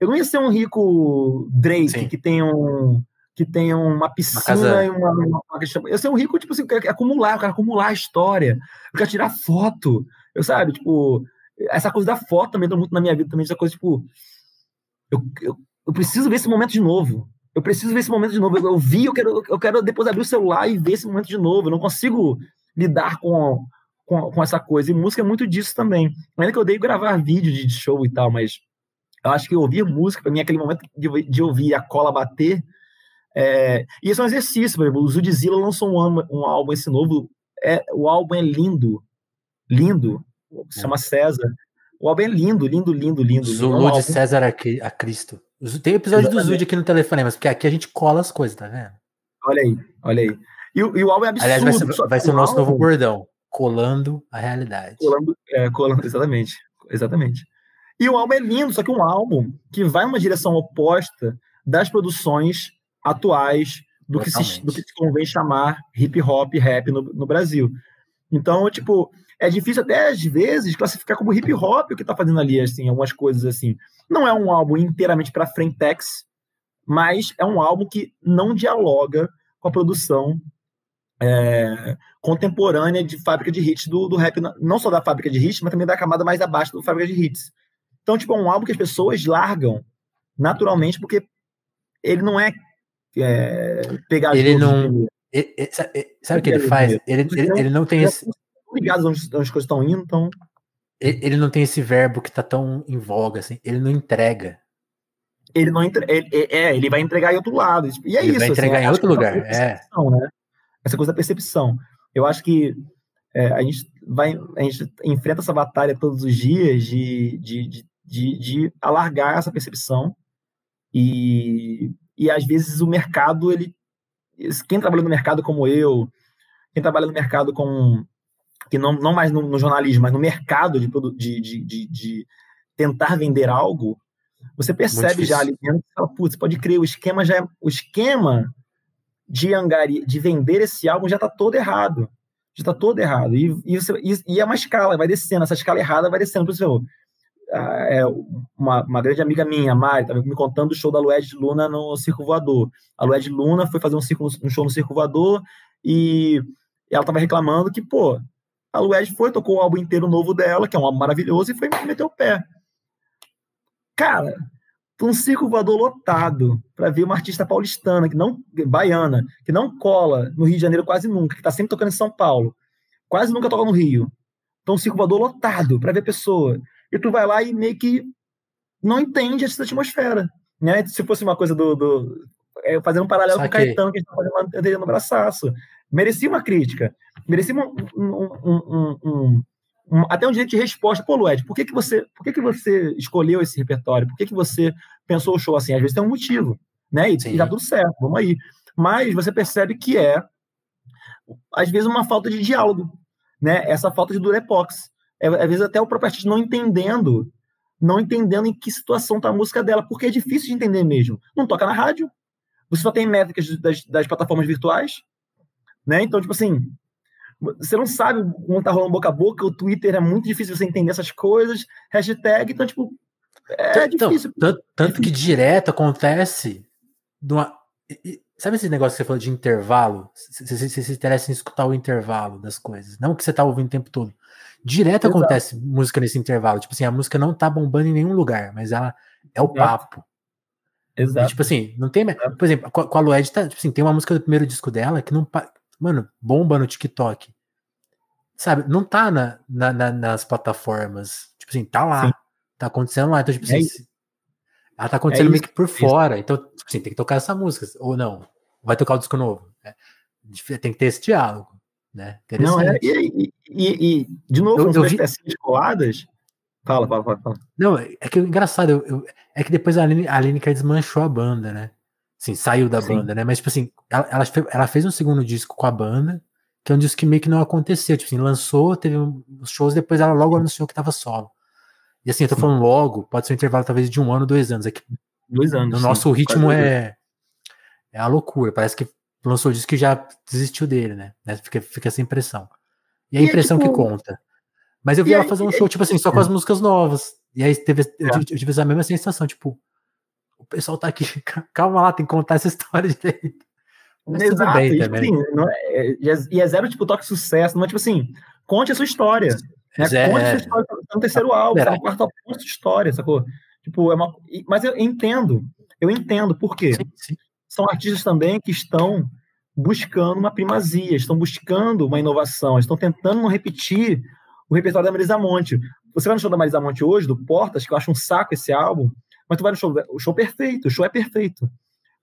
eu não ia ser um rico Drake Sim. que tem um que tem uma piscina uma e uma, uma, uma. Eu ser um rico, tipo assim, eu quero acumular, eu quero acumular a história, eu quero tirar foto, eu sabe, tipo, essa coisa da foto também entra muito na minha vida também, essa coisa, tipo, eu, eu, eu, preciso ver esse momento de novo. Eu preciso ver esse momento de novo. Eu, eu vi, eu quero, eu quero depois abrir o celular e ver esse momento de novo. Eu não consigo lidar com, com, com essa coisa. E música é muito disso também. Ainda que eu odeio gravar vídeo de show e tal, mas eu acho que ouvir música, para mim, é aquele momento de, de ouvir a cola bater. É, e isso é um exercício, por exemplo. O Zudzilla lançou um, um álbum, esse novo. É, o álbum é lindo. Lindo se chama César. O álbum é lindo, lindo, lindo, lindo. Zulu é de César a Cristo. Tem episódio Exatamente. do Zud aqui no telefone, mas porque aqui a gente cola as coisas, tá vendo? Olha aí, olha aí. E, o, e o álbum é absurdo. Aliás, vai ser, vai ser o nosso álbum, novo bordão. Colando a realidade. Colando, é, colando, exatamente. Exatamente. E o álbum é lindo, só que um álbum que vai numa direção oposta das produções atuais do que, se, do que se convém chamar hip hop rap no, no Brasil. Então, tipo, é difícil até às vezes classificar como hip hop o que tá fazendo ali, assim, algumas coisas assim. Não é um álbum inteiramente para frentex, mas é um álbum que não dialoga com a produção é, contemporânea de fábrica de hits do, do rap, não só da fábrica de hits, mas também da camada mais abaixo do fábrica de hits. Então, tipo, é um álbum que as pessoas largam naturalmente, porque ele não é, é pegar ele não ele, sabe o que ele faz? Ele, ele, ele não tem esse ligados onde, onde as coisas estão indo, então. Ele não tem esse verbo que tá tão em voga, assim. Ele não entrega. Ele não entre... ele, é, ele vai entregar em outro lado. E é ele isso. Vai entregar assim, em outro lugar. É. Né? Essa coisa da percepção. Eu acho que é, a, gente vai, a gente enfrenta essa batalha todos os dias de, de, de, de, de alargar essa percepção. E, e às vezes o mercado, ele. Quem trabalha no mercado como eu, quem trabalha no mercado com que não, não mais no, no jornalismo, mas no mercado de, de, de, de, tentar vender algo, você percebe já ali dentro, putz, pode crer, o esquema já é, o esquema de angari, de vender esse álbum já está todo errado. Já está todo errado. E, e, e, é uma escala, vai descendo, essa escala errada vai descendo. Por exemplo, é, uma, uma grande amiga minha, Mari, estava me contando do show da Lued Luna no Circo Voador. A Lued Luna foi fazer um, circo, um show no Circo Voador e ela estava reclamando que, pô, a Lued foi, tocou o álbum inteiro novo dela, que é um álbum maravilhoso, e foi meter o pé. Cara, um circo voador lotado para ver uma artista paulistana, que não baiana, que não cola no Rio de Janeiro quase nunca, que está sempre tocando em São Paulo, quase nunca toca no Rio. Então, um circo voador lotado para ver pessoa. E tu vai lá e meio que não entende essa atmosfera. Né? Se fosse uma coisa do. do é, fazendo um paralelo Saquei. com o Caetano, que a gente tá fazendo no braçaço. Merecia uma crítica merecia um, um, um, um, até um direito de resposta. Pô, Lued, por que, que, você, por que, que você escolheu esse repertório? Por que, que você pensou o show assim? Às vezes tem um motivo, né? E, e dá tudo certo, vamos aí. Mas você percebe que é, às vezes, uma falta de diálogo, né? Essa falta de durepox. É, às vezes até o próprio artista não entendendo, não entendendo em que situação está a música dela, porque é difícil de entender mesmo. Não toca na rádio, você só tem métricas das, das plataformas virtuais, né? Então, tipo assim, você não sabe como tá rolando boca a boca, o Twitter é muito difícil você entender essas coisas, hashtag, então, tipo, é então, difícil. Tanto, tanto que direto acontece. Sabe esse negócio que você falou de intervalo? Você, você, se interessa em escutar o intervalo das coisas, não que você tá ouvindo o tempo todo. Direto Exato. acontece música nesse intervalo. Tipo assim, a música não tá bombando em nenhum lugar, mas ela é o Exato. papo. Exato. E, tipo assim, não tem. Por exemplo, com a Lued, tá, tipo assim, tem uma música do primeiro disco dela que não mano, bomba no TikTok. Sabe, não tá na, na, na nas plataformas. Tipo assim, tá lá. Sim. Tá acontecendo lá. Então, tipo é assim, ela tá acontecendo é meio que por fora. Então, tipo assim, tem que tocar essa música. Ou não. Vai tocar o disco novo. É, tem que ter esse diálogo. Né? Não, é, e, e, e, de novo, eu, eu vi... coladas. Fala, fala, fala, fala. Não, é que engraçado, eu, eu, é que depois a Aline, a Aline desmanchou a banda, né? Assim, saiu da Sim. banda, né? Mas, tipo assim, ela, ela, ela, fez um segundo disco com a banda, que é um disco que meio que não aconteceu. Tipo assim, lançou, teve uns shows, depois ela logo anunciou que tava solo. E assim, eu tô falando logo, pode ser um intervalo talvez de um ano, dois anos. É que dois anos. No nosso sim, ritmo é, é a loucura. Parece que lançou o disco e já desistiu dele, né? Fica, fica essa impressão. E a é impressão é, tipo, que conta. Mas eu vi ela fazer um show, tipo assim, só com as músicas novas. E aí teve, eu, é. eu tive essa mesma sensação, tipo, o pessoal tá aqui, calma lá, tem que contar essa história direito. Mas Exato, tudo bem e, tipo também. Assim, é, é, e é zero, tipo, toque sucesso, não é tipo assim, conte a sua história. Né? Conte a sua história, tá no terceiro álbum, tá no quarto álbum, conte a sua história, sacou? Tipo, é uma... Mas eu entendo, eu entendo, por quê? Sim, sim. São artistas também que estão buscando uma primazia, estão buscando uma inovação, estão tentando não repetir o repertório da Marisa Monte. Você vai no show da Marisa Monte hoje, do Portas, que eu acho um saco esse álbum, mas tu vai no show, o show perfeito, o show é perfeito.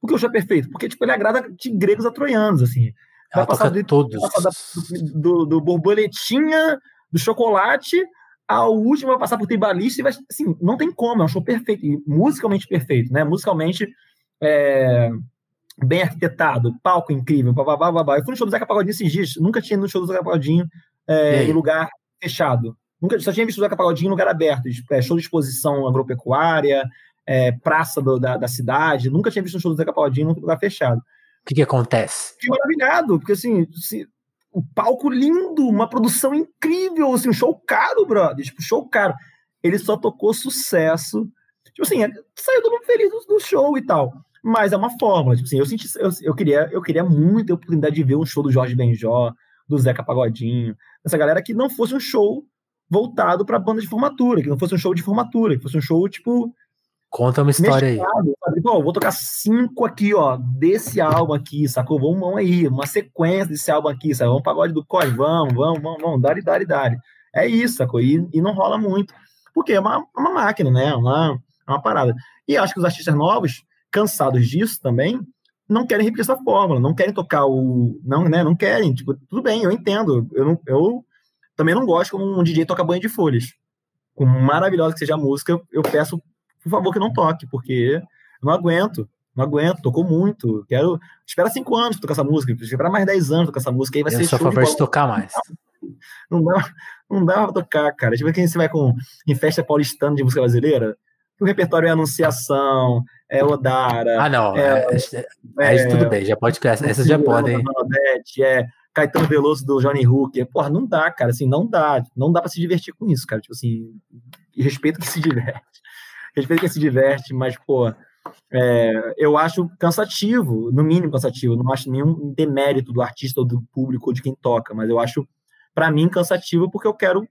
Por que o show é perfeito? Porque tipo, ele agrada de gregos a troianos, assim. Vai passar, de, todos. Passar da, do, do, borboletinha, do chocolate, ao último vai passar por tribalista e vai, assim, não tem como, é um show perfeito, musicalmente perfeito, né? Musicalmente é, bem arquitetado, palco incrível, babá, babá. Eu fui no show do Zeca Pagodinho esses dias, nunca tinha ido no show do Zeca Pagodinho é, em lugar fechado. Nunca, só tinha visto o Zeca Pagodinho em lugar aberto, é, show de exposição agropecuária, é, praça do, da, da, cidade, nunca tinha visto um show do Zeca Pagodinho em lugar fechado. O que, que acontece? Fiquei maravilhado, porque assim, se, o palco lindo, uma produção incrível, assim, um show caro, brother, tipo, show caro. Ele só tocou sucesso. Tipo assim, saiu todo mundo feliz do, do show e tal. Mas é uma fórmula. Tipo assim, eu, senti, eu, eu, queria, eu queria muito a oportunidade de ver um show do Jorge Benjó, do Zeca Pagodinho, essa galera que não fosse um show voltado para banda de formatura, que não fosse um show de formatura, que fosse um show tipo. Conta uma história aí. Pô, vou tocar cinco aqui, ó, desse álbum aqui, sacou? Vamos, vamos aí, uma sequência desse álbum aqui, sabe? Vamos pagode do Corre, vamos, vamos, vamos, vamos, dale, dale, dale. É isso, sacou? E, e não rola muito. Porque é uma, uma máquina, né? É uma, é uma parada. E acho que os artistas novos cansados disso também, não querem repetir essa fórmula, não querem tocar o. Não, né? Não querem. Tipo, tudo bem, eu entendo. Eu, não, eu também não gosto como um DJ toca banho de folhas. Com maravilhosa que seja a música, eu peço, por favor, que não toque, porque eu não aguento. Não aguento, tocou muito. Quero. Espera cinco anos pra tocar essa música. Espera mais dez anos pra tocar essa música. Aí vai eu ser. sou a favor de, de tocar mais. Não dá, não dá pra tocar, cara. Tipo, quem você vai com, em festa paulistana de música brasileira, o repertório é Anunciação, é Odara. Ah, não. É, é, é, é tudo bem, já pode. Essas já podem. É Caetano Veloso do Johnny Hooker. Porra, não dá, cara. Assim, não dá. Não dá para se divertir com isso, cara. Tipo assim, respeito quem se diverte. Respeito quem se diverte, mas, pô, é, eu acho cansativo, no mínimo cansativo. Não acho nenhum demérito do artista ou do público ou de quem toca, mas eu acho, para mim, cansativo porque eu quero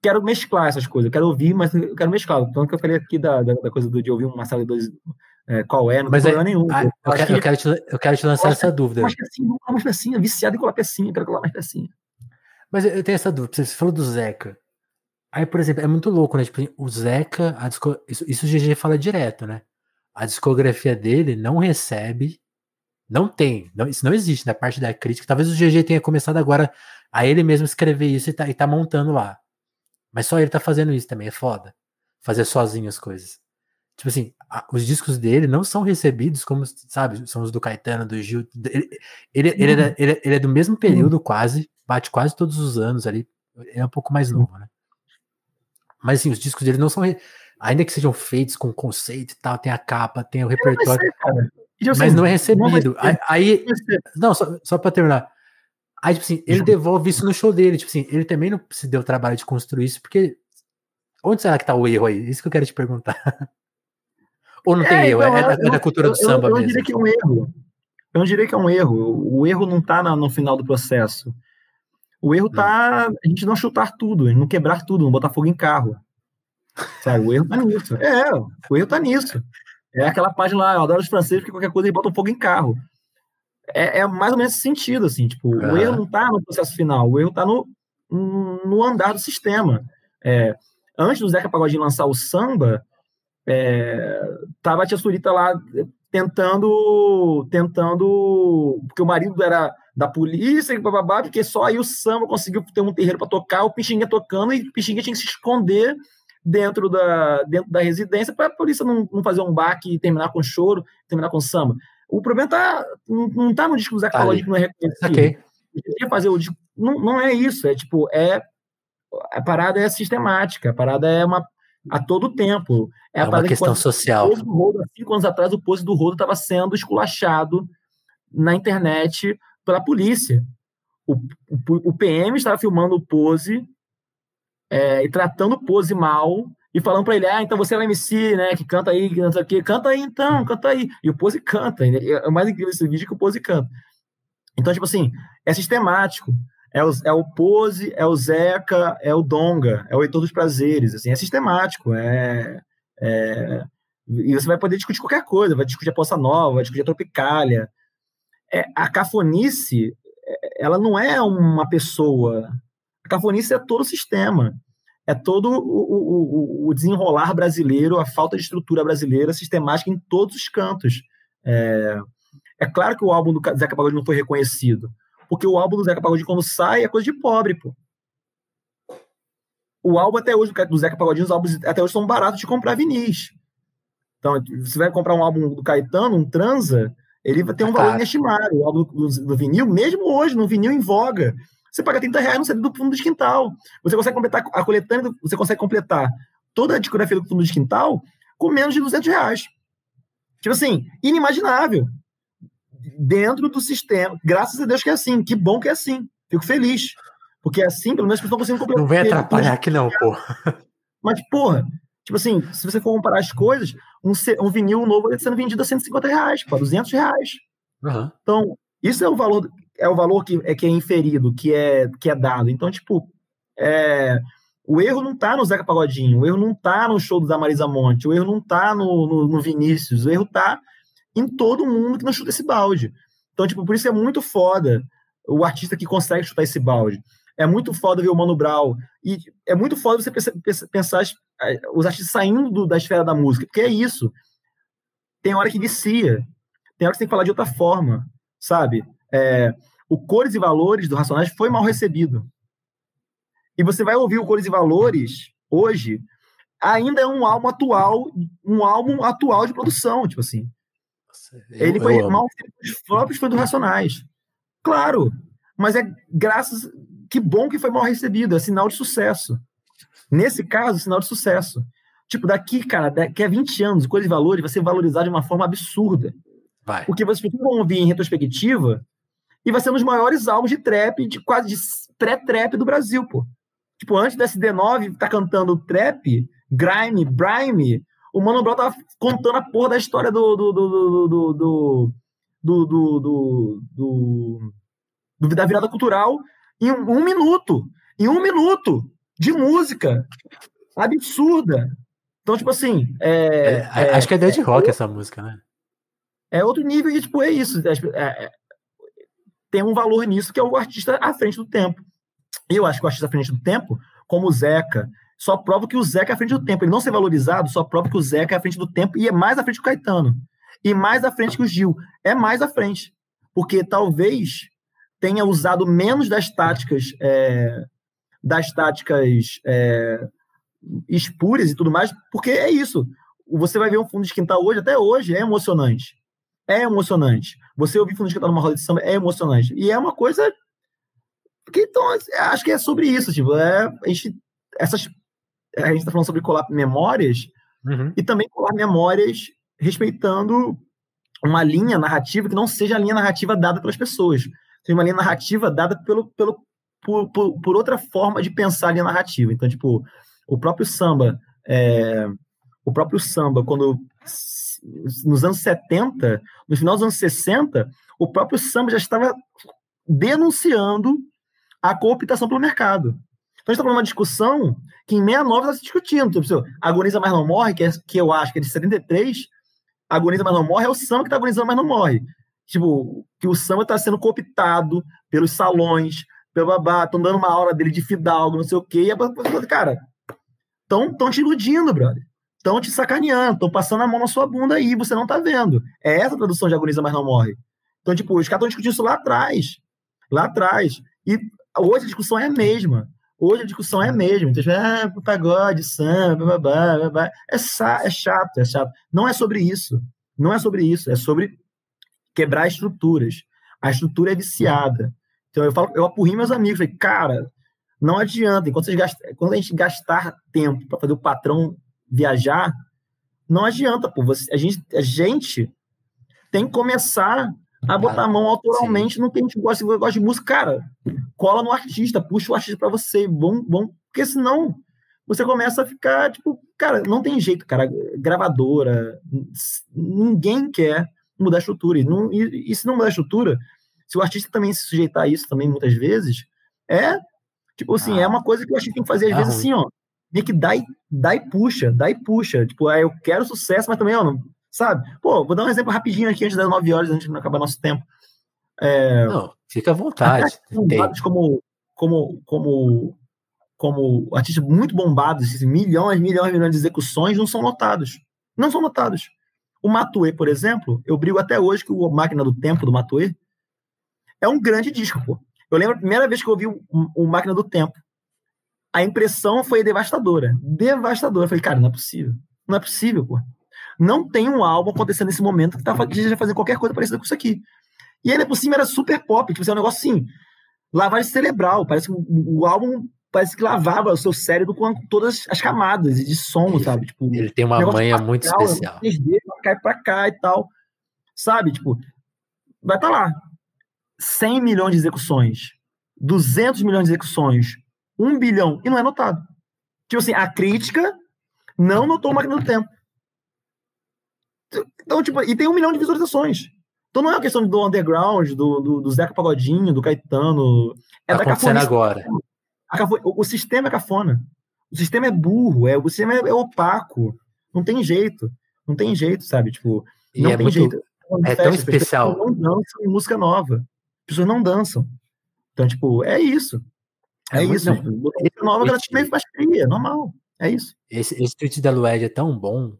quero mesclar essas coisas, eu quero ouvir, mas eu quero mesclar. Tanto que eu falei aqui da, da, da coisa do, de ouvir um Marcelo dois é, qual é, não tem problema é, nenhum. Ah, eu, quero, eu, quero te, eu quero te lançar essa dúvida. Mais pecinha, mais pecinha, viciado em colar pecinha, quero colar mais pecinha. Mas eu tenho essa dúvida, você falou do Zeca. Aí, por exemplo, é muito louco, né? Tipo, o Zeca, a disco... isso, isso o GG fala direto, né? A discografia dele não recebe, não tem, não, isso não existe na parte da crítica. Talvez o GG tenha começado agora a ele mesmo escrever isso e tá, e tá montando lá. Mas só ele tá fazendo isso também, é foda. Fazer sozinho as coisas. Tipo assim, a, os discos dele não são recebidos como, sabe, são os do Caetano, do Gil. Ele, ele, ele, é, ele, ele é do mesmo período, quase, bate quase todos os anos ali. Ele é um pouco mais novo, né? Mas assim, os discos dele não são. Ainda que sejam feitos com conceito e tal, tem a capa, tem o repertório. Ser, mas não é recebido. Não aí, não, só, só pra terminar. Aí, tipo assim, ele devolve isso no show dele. Tipo assim, ele também não se deu o trabalho de construir isso, porque. Onde será que tá o erro aí? Isso que eu quero te perguntar. Ou não tem é, erro? Então, é, é, da cultura do eu, samba eu, eu mesmo? Eu diria que é um erro. Eu não diria que é um erro. O erro não tá no final do processo. O erro tá hum. a gente não chutar tudo, a gente não quebrar tudo, não botar fogo em carro. Sabe? O erro tá nisso. É, o erro tá nisso. É aquela página lá, eu adoro os franceses porque qualquer coisa eles botam fogo em carro é, é, mais ou menos esse sentido, assim, tipo, uhum. o erro não está no processo final, o erro está no, no andar do sistema. É, antes do Zeca Pagodinho lançar o samba, é, tava a tia Surita lá tentando, tentando, porque o marido era da polícia e bababá, porque só aí o samba conseguiu ter um terreiro para tocar, o Pixinguinha tocando e o Pixinguinha tinha que se esconder dentro da, dentro da residência para a polícia não, não fazer um baque e terminar com choro, terminar com samba. O problema tá, não está no disco do tá Pagodinho que não é reconhecido. Okay. fazer o disco. Não, não é isso, é tipo, é. A parada é sistemática, a parada é uma. a todo tempo. É, é uma questão que, social. Rodo, há cinco anos atrás, o pose do Rodo estava sendo esculachado na internet pela polícia. O, o, o PM estava filmando o pose é, e tratando o Pose mal e falando para ele, ah, então você é o MC, né, que canta aí, que não sei o quê, canta aí então, canta aí. E o Pose canta, é o mais incrível desse vídeo que o Pose canta. Então, tipo assim, é sistemático. É o, é o Pose, é o Zeca, é o Donga, é o Heitor dos Prazeres, assim, é sistemático, é, é, e você vai poder discutir qualquer coisa, vai discutir a Poça Nova, vai discutir a Tropicália. É, a cafonice, é, ela não é uma pessoa, a cafonice é todo o sistema, é todo o, o, o desenrolar brasileiro, a falta de estrutura brasileira sistemática em todos os cantos. É, é claro que o álbum do Zeca Pagodinho não foi reconhecido, porque o álbum do Zeca Pagodinho, quando sai, é coisa de pobre, pô. O álbum até hoje do Zeca Pagodinho, os álbuns até hoje são baratos de comprar vinis. Então, você vai comprar um álbum do Caetano, um Transa, ele vai ter um valor inestimável. O álbum do, do, vinil, mesmo hoje, no vinil em voga, você paga 30 reais no CD do fundo de quintal. Você consegue completar a coletânea, você consegue completar toda a discografia do fundo de quintal com menos de 200 reais. Tipo assim, inimaginável dentro do sistema. Graças a Deus que é assim. Que bom que é assim. Fico feliz. Porque é assim, pelo menos, pessoas estão conseguindo Não vem atrapalhar aqui, não, pô. Mas, porra, tipo assim, se você for comparar as coisas, um, um vinil novo está sendo vendido a 150 reais, pô, 200 reais. Uhum. Então, isso é o valor, é o valor que é, que é inferido, que é, que é dado. Então, tipo, é, o erro não tá no Zeca Pagodinho, o erro não tá no show da Marisa Monte, o erro não tá no, no, no Vinícius, o erro tá em todo mundo que não chuta esse balde. Então, tipo, por isso é muito foda o artista que consegue chutar esse balde. É muito foda ver o Mano Brown. E é muito foda você pensar os artistas saindo do, da esfera da música, porque é isso. Tem hora que vicia. Tem hora que você tem que falar de outra forma, sabe? É, o Cores e Valores do Racionais foi mal recebido. E você vai ouvir o Cores e Valores hoje, ainda é um álbum atual, um álbum atual de produção, tipo assim. Eu, ele foi mal os próprios fãs do Racionais. Claro, mas é graças que bom que foi mal recebido, é sinal de sucesso. Nesse caso, sinal de sucesso. Tipo, daqui, cara, daqui a 20 anos, coisa de valor vai ser valorizado de uma forma absurda. Vai. Porque vocês vão ouvir em retrospectiva e vai ser um dos maiores álbuns de trap, de quase de pré-trap do Brasil, pô. Tipo, antes do SD9 tá cantando trap, grime, brime, o Mano Brown tava contando a porra da história do do do, do do do do do do, do, da virada cultural em um, minuto. Em um minuto de música absurda. Então, tipo assim. É, é, é, acho que é dead rock é, essa música, né? É outro nível e, tipo, é isso. É, é, tem um valor nisso que é o artista à frente do tempo. Eu acho que o artista à frente do tempo, como o Zeca, só prova que o Zeca é à frente do tempo. Ele não ser valorizado só prova que o Zeca é à frente do tempo e é mais à frente que o Caetano. E mais à frente que o Gil. É mais à frente. Porque talvez tenha usado menos das táticas é, das táticas é, espúrias e tudo mais, porque é isso. Você vai ver um fundo de quintal hoje, até hoje, é emocionante. É emocionante. Você ouvir fundo de quintal numa roda de samba é emocionante. E é uma coisa que, então, acho que é sobre isso. Tipo, é, a gente, essas a gente está falando sobre colar memórias uhum. e também colar memórias respeitando uma linha narrativa que não seja a linha narrativa dada pelas pessoas, seja uma linha narrativa dada pelo, pelo, por, por, por outra forma de pensar a linha narrativa. Então, tipo, o próprio samba, é, o próprio samba, quando nos anos 70, no final dos anos 60, o próprio samba já estava denunciando a cooptação pelo mercado. Então a gente está falando de uma discussão que em 69 está se discutindo. Tipo, Agoniza Mas Não Morre, que, é, que eu acho que é de 73, Agoniza Mas Não Morre é o samba que está agonizando, mas não morre. Tipo, que o samba está sendo cooptado pelos salões, pelo babá, estão dando uma aula dele de fidalgo, não sei o quê, e a cara, estão tão te iludindo, brother. Estão te sacaneando, estão passando a mão na sua bunda aí, você não tá vendo. É essa a tradução de Agoniza Mas Não Morre. Então, tipo, os caras estão discutindo isso lá atrás. Lá atrás. E hoje a discussão é a mesma. Hoje a discussão é a mesma. Então, ah, pagode, samba, blá, blá, blá. É, é chato, é chato. Não é sobre isso. Não é sobre isso. É sobre quebrar estruturas. A estrutura é viciada. Então eu falo, eu apurri meus amigos, falei, cara, não adianta. Enquanto, vocês gastam, quando a gente gastar tempo para fazer o patrão viajar, não adianta, pô. Você, a, gente, a gente tem que começar a botar a mão autoralmente Sim. no que a gente gosta, gosta de música. Cara, cola no artista, puxa o artista para você. Vão, vão Porque senão você começa a ficar, tipo, cara, não tem jeito, cara. Gravadora, ninguém quer mudar a estrutura. E, não, e, e se não mudar a estrutura, se o artista também se sujeitar a isso também muitas vezes, é, tipo assim, ah, é uma coisa que eu acho que tem que fazer às é vezes assim, ó. Tem que dar e, dar e puxa, dá e puxa. Tipo, ah, eu quero sucesso, mas também, ó, não, sabe? Pô, vou dar um exemplo rapidinho aqui antes das 9 horas, antes de não acabar nosso tempo. É, não, fica à vontade. Como, como, como, como artistas muito bombados, assim, milhões, milhões, milhões de execuções, não são notados. Não são notados. O Matue, por exemplo, eu brigo até hoje que o Máquina do Tempo do Matue é um grande disco, pô. Eu lembro a primeira vez que eu ouvi o, o Máquina do Tempo. A impressão foi devastadora. Devastadora. Eu falei, cara, não é possível. Não é possível, pô. Não tem um álbum acontecendo nesse momento que tá já fazendo qualquer coisa parecida com isso aqui. E ainda por cima era super pop, tipo, é um negócio assim, lavagem cerebral. Parece que o, o álbum parece que lavava o seu cérebro com todas as camadas de som, ele, sabe? Tipo, ele tem uma manha muito especial. 3D, cai pra cá e tal. Sabe? Tipo, vai estar tá lá. 100 milhões de execuções, 200 milhões de execuções, 1 bilhão, e não é notado. Tipo assim, a crítica não notou o Máquina do Tempo. Então, tipo, e tem um milhão de visualizações. Então não é uma questão do underground, do, do, do Zeca Pagodinho, do Caetano. É tá da acontecendo O, o, sistema é cafona. O sistema é burro, é, o sistema é, é opaco. Não tem jeito. Não tem jeito, sabe? Tipo, não e é tem muito, jeito. É tão especial. Não dançam em música nova pessoas não dançam. Então, tipo, é isso. É, é isso. Tipo, música nova ela esse, meio mais fria, normal. É isso. Esse, esse tweet da Lued é tão bom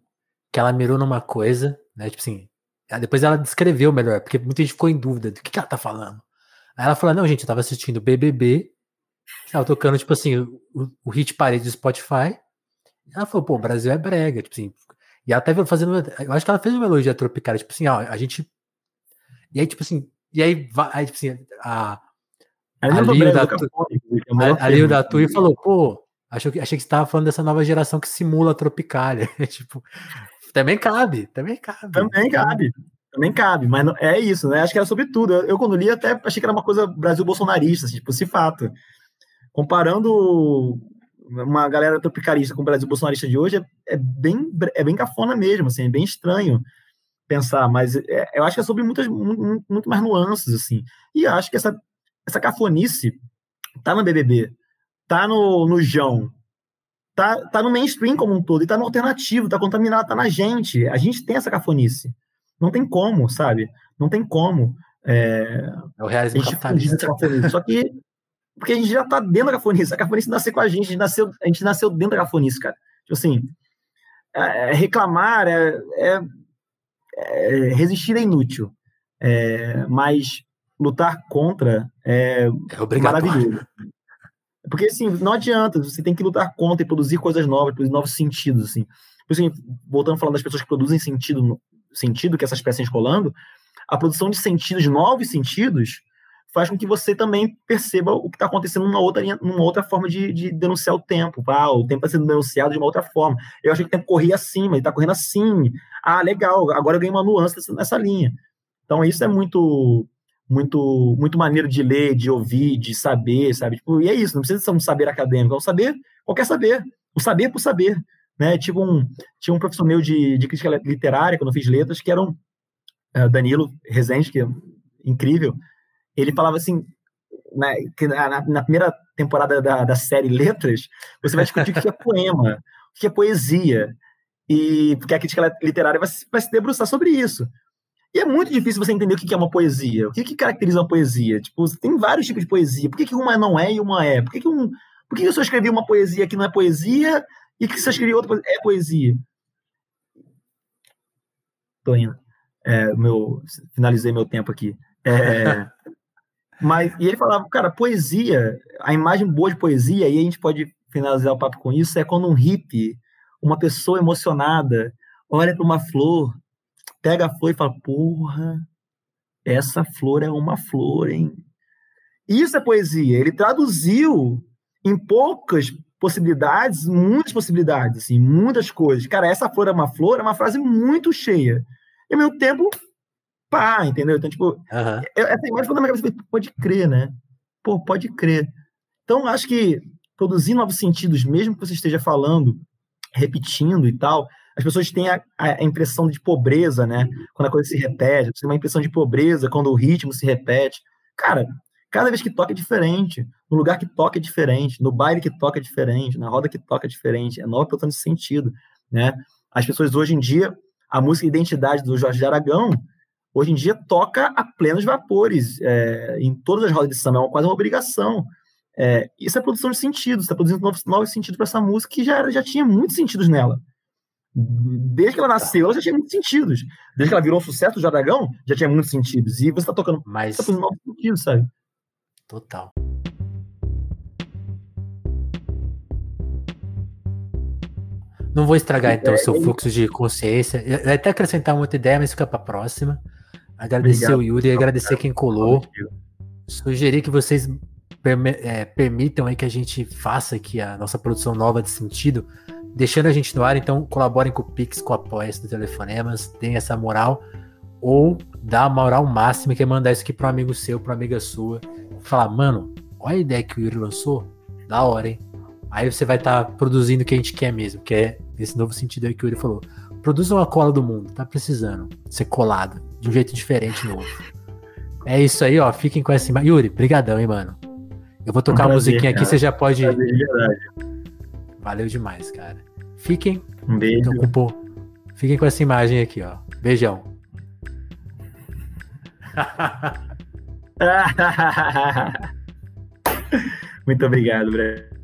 que ela mirou numa coisa, né? Tipo assim, depois ela descreveu melhor, porque muita gente ficou em dúvida do que, que ela tá falando. Aí ela falou: não, gente, eu tava assistindo BBB, ela tocando, tipo assim, o, o hit parede do Spotify. Ela falou: pô, o Brasil é brega, tipo assim. E ela tava fazendo. Eu acho que ela fez uma melodia tropical, tipo assim, ó, a gente. E aí, tipo assim, e aí, aí tipo assim, a, a Lio da, tu, a, a Lio da Tui falou, pô, achei que, achei que você estava falando dessa nova geração que simula a Tropicália. tipo, também cabe, também cabe. Também cabe. Também cabe, mas não, é isso, né? Acho que era sobre tudo. Eu, eu, quando li, até achei que era uma coisa Brasil bolsonarista, assim, tipo, esse fato. Comparando uma galera tropicalista com o Brasil bolsonarista de hoje, é, é, bem, é bem cafona mesmo, assim, é bem estranho pensar, mas é, eu acho que é sobre muitas, muito, muito, mais nuances, assim. E acho que essa, essa cafonice tá no BBB, tá no, no João, tá, tá no mainstream como um todo, e tá no alternativo, tá contaminado, tá na gente. A gente tem essa cafonice. Não tem como, sabe? Não tem como. É, é o realismo capitalista. Só que porque a gente já tá dentro da cafonice. A cafonice nasceu com a gente, a gente nasceu, a gente nasceu dentro da cafonice, cara. Tipo assim, é, é reclamar é, é é, resistir é inútil, é, mas lutar contra é, é maravilhoso. Porque, assim, não adianta, você tem que lutar contra e produzir coisas novas, produzir novos sentidos, assim. assim voltando a falar das pessoas que produzem sentido, sentido que essas peças rolando, a produção de sentidos, novos sentidos, faz com que você também perceba o que está acontecendo numa outra, numa outra forma de, de denunciar o tempo. Ah, o tempo está sendo denunciado de uma outra forma. Eu achei que o tempo corria assim, mas ele está correndo assim. Ah, legal, agora eu ganhei uma nuance nessa, linha. Então, isso é muito muito muito maneiro de ler, de ouvir, de saber, sabe? Tipo, e é isso, não precisa ser um saber acadêmico, é um saber, qualquer saber. O saber por saber. Né? Tipo um, tinha um professor meu de, de crítica literária, quando eu fiz letras, que era um uh, Danilo Rezende, que é incrível, ele falava assim, né, que na, na, primeira temporada da, da série Letras, você vai discutir o que é poema, o que é poesia, e porque a crítica literária vai, vai se debruçar sobre isso. E é muito difícil você entender o que é uma poesia, o que, que caracteriza uma poesia. Tipo, tem vários tipos de poesia. Por que, que uma não é e uma é? Por que, que, um, por que, que eu só escrevi uma poesia que não é poesia e que se eu escrevi outra é poesia? Tô indo. É, meu, finalizei meu tempo aqui. É, Mas, e ele falava, cara, poesia, a imagem boa de poesia, e a gente pode finalizar o papo com isso, é quando um hippie, uma pessoa emocionada, olha para uma flor, pega a flor e fala, porra, essa flor é uma flor, hein? Isso é poesia. Ele traduziu em poucas possibilidades, muitas possibilidades, assim, muitas coisas. Cara, essa flor é uma flor, é uma frase muito cheia. E ao mesmo tempo pá, entendeu? Então, tipo, uhum. essa imagem ficou na minha cabeça, pode crer, né? Pô, pode crer. Então, acho que produzir novos sentidos, mesmo que você esteja falando, repetindo e tal, as pessoas têm a, a, impressão de pobreza, né? Quando a coisa se repete, você tem uma impressão de pobreza quando o ritmo se repete. Cara, cada vez que toca é diferente, no lugar que toca é diferente, no baile que toca é diferente, na roda que toca é diferente, é nova de sentido, né? As pessoas hoje em dia, a música Identidade do Jorge de Aragão, hoje em dia toca a plenos vapores, é, em todas as rodas de samba, é quase uma obrigação. É, isso é produção de sentidos, está produzindo novos, novos sentidos para essa música que já, já tinha muitos sentidos nela. Desde que ela nasceu, ela já tinha muitos sentidos. Desde que ela virou um sucesso do Aragão, já tinha muitos sentidos. E você está tocando Mas... tá novos sentidos, sabe? Total. Não vou estragar então o seu é, fluxo de consciência. Eu até acrescentar uma outra ideia, mas fica para a próxima. Agradecer Obrigado. o Yuri, agradecer quem colou. Sugerir que vocês é, permitam aí que a gente faça aqui a nossa produção nova de sentido, deixando a gente no ar. Então, colaborem com o Pix, com o apoia do Telefonemas, deem essa moral. Ou dá a moral máxima, que é mandar isso aqui para um amigo seu, para uma amiga sua. Falar, mano, olha a ideia que o Yuri lançou. Da hora, hein? Aí você vai estar tá produzindo o que a gente quer mesmo, que é esse novo sentido aí que o Yuri falou. Produza uma cola do mundo, tá precisando ser colado de um jeito diferente novo. É isso aí, ó. Fiquem com essa imagem. Yuri, brigadão, hein, mano. Eu vou tocar um prazer, a musiquinha cara. aqui, você já pode. Prazer, Valeu demais, cara. Fiquem. Um beijo. Então, com... Fiquem com essa imagem aqui, ó. Beijão. Muito obrigado, Breno.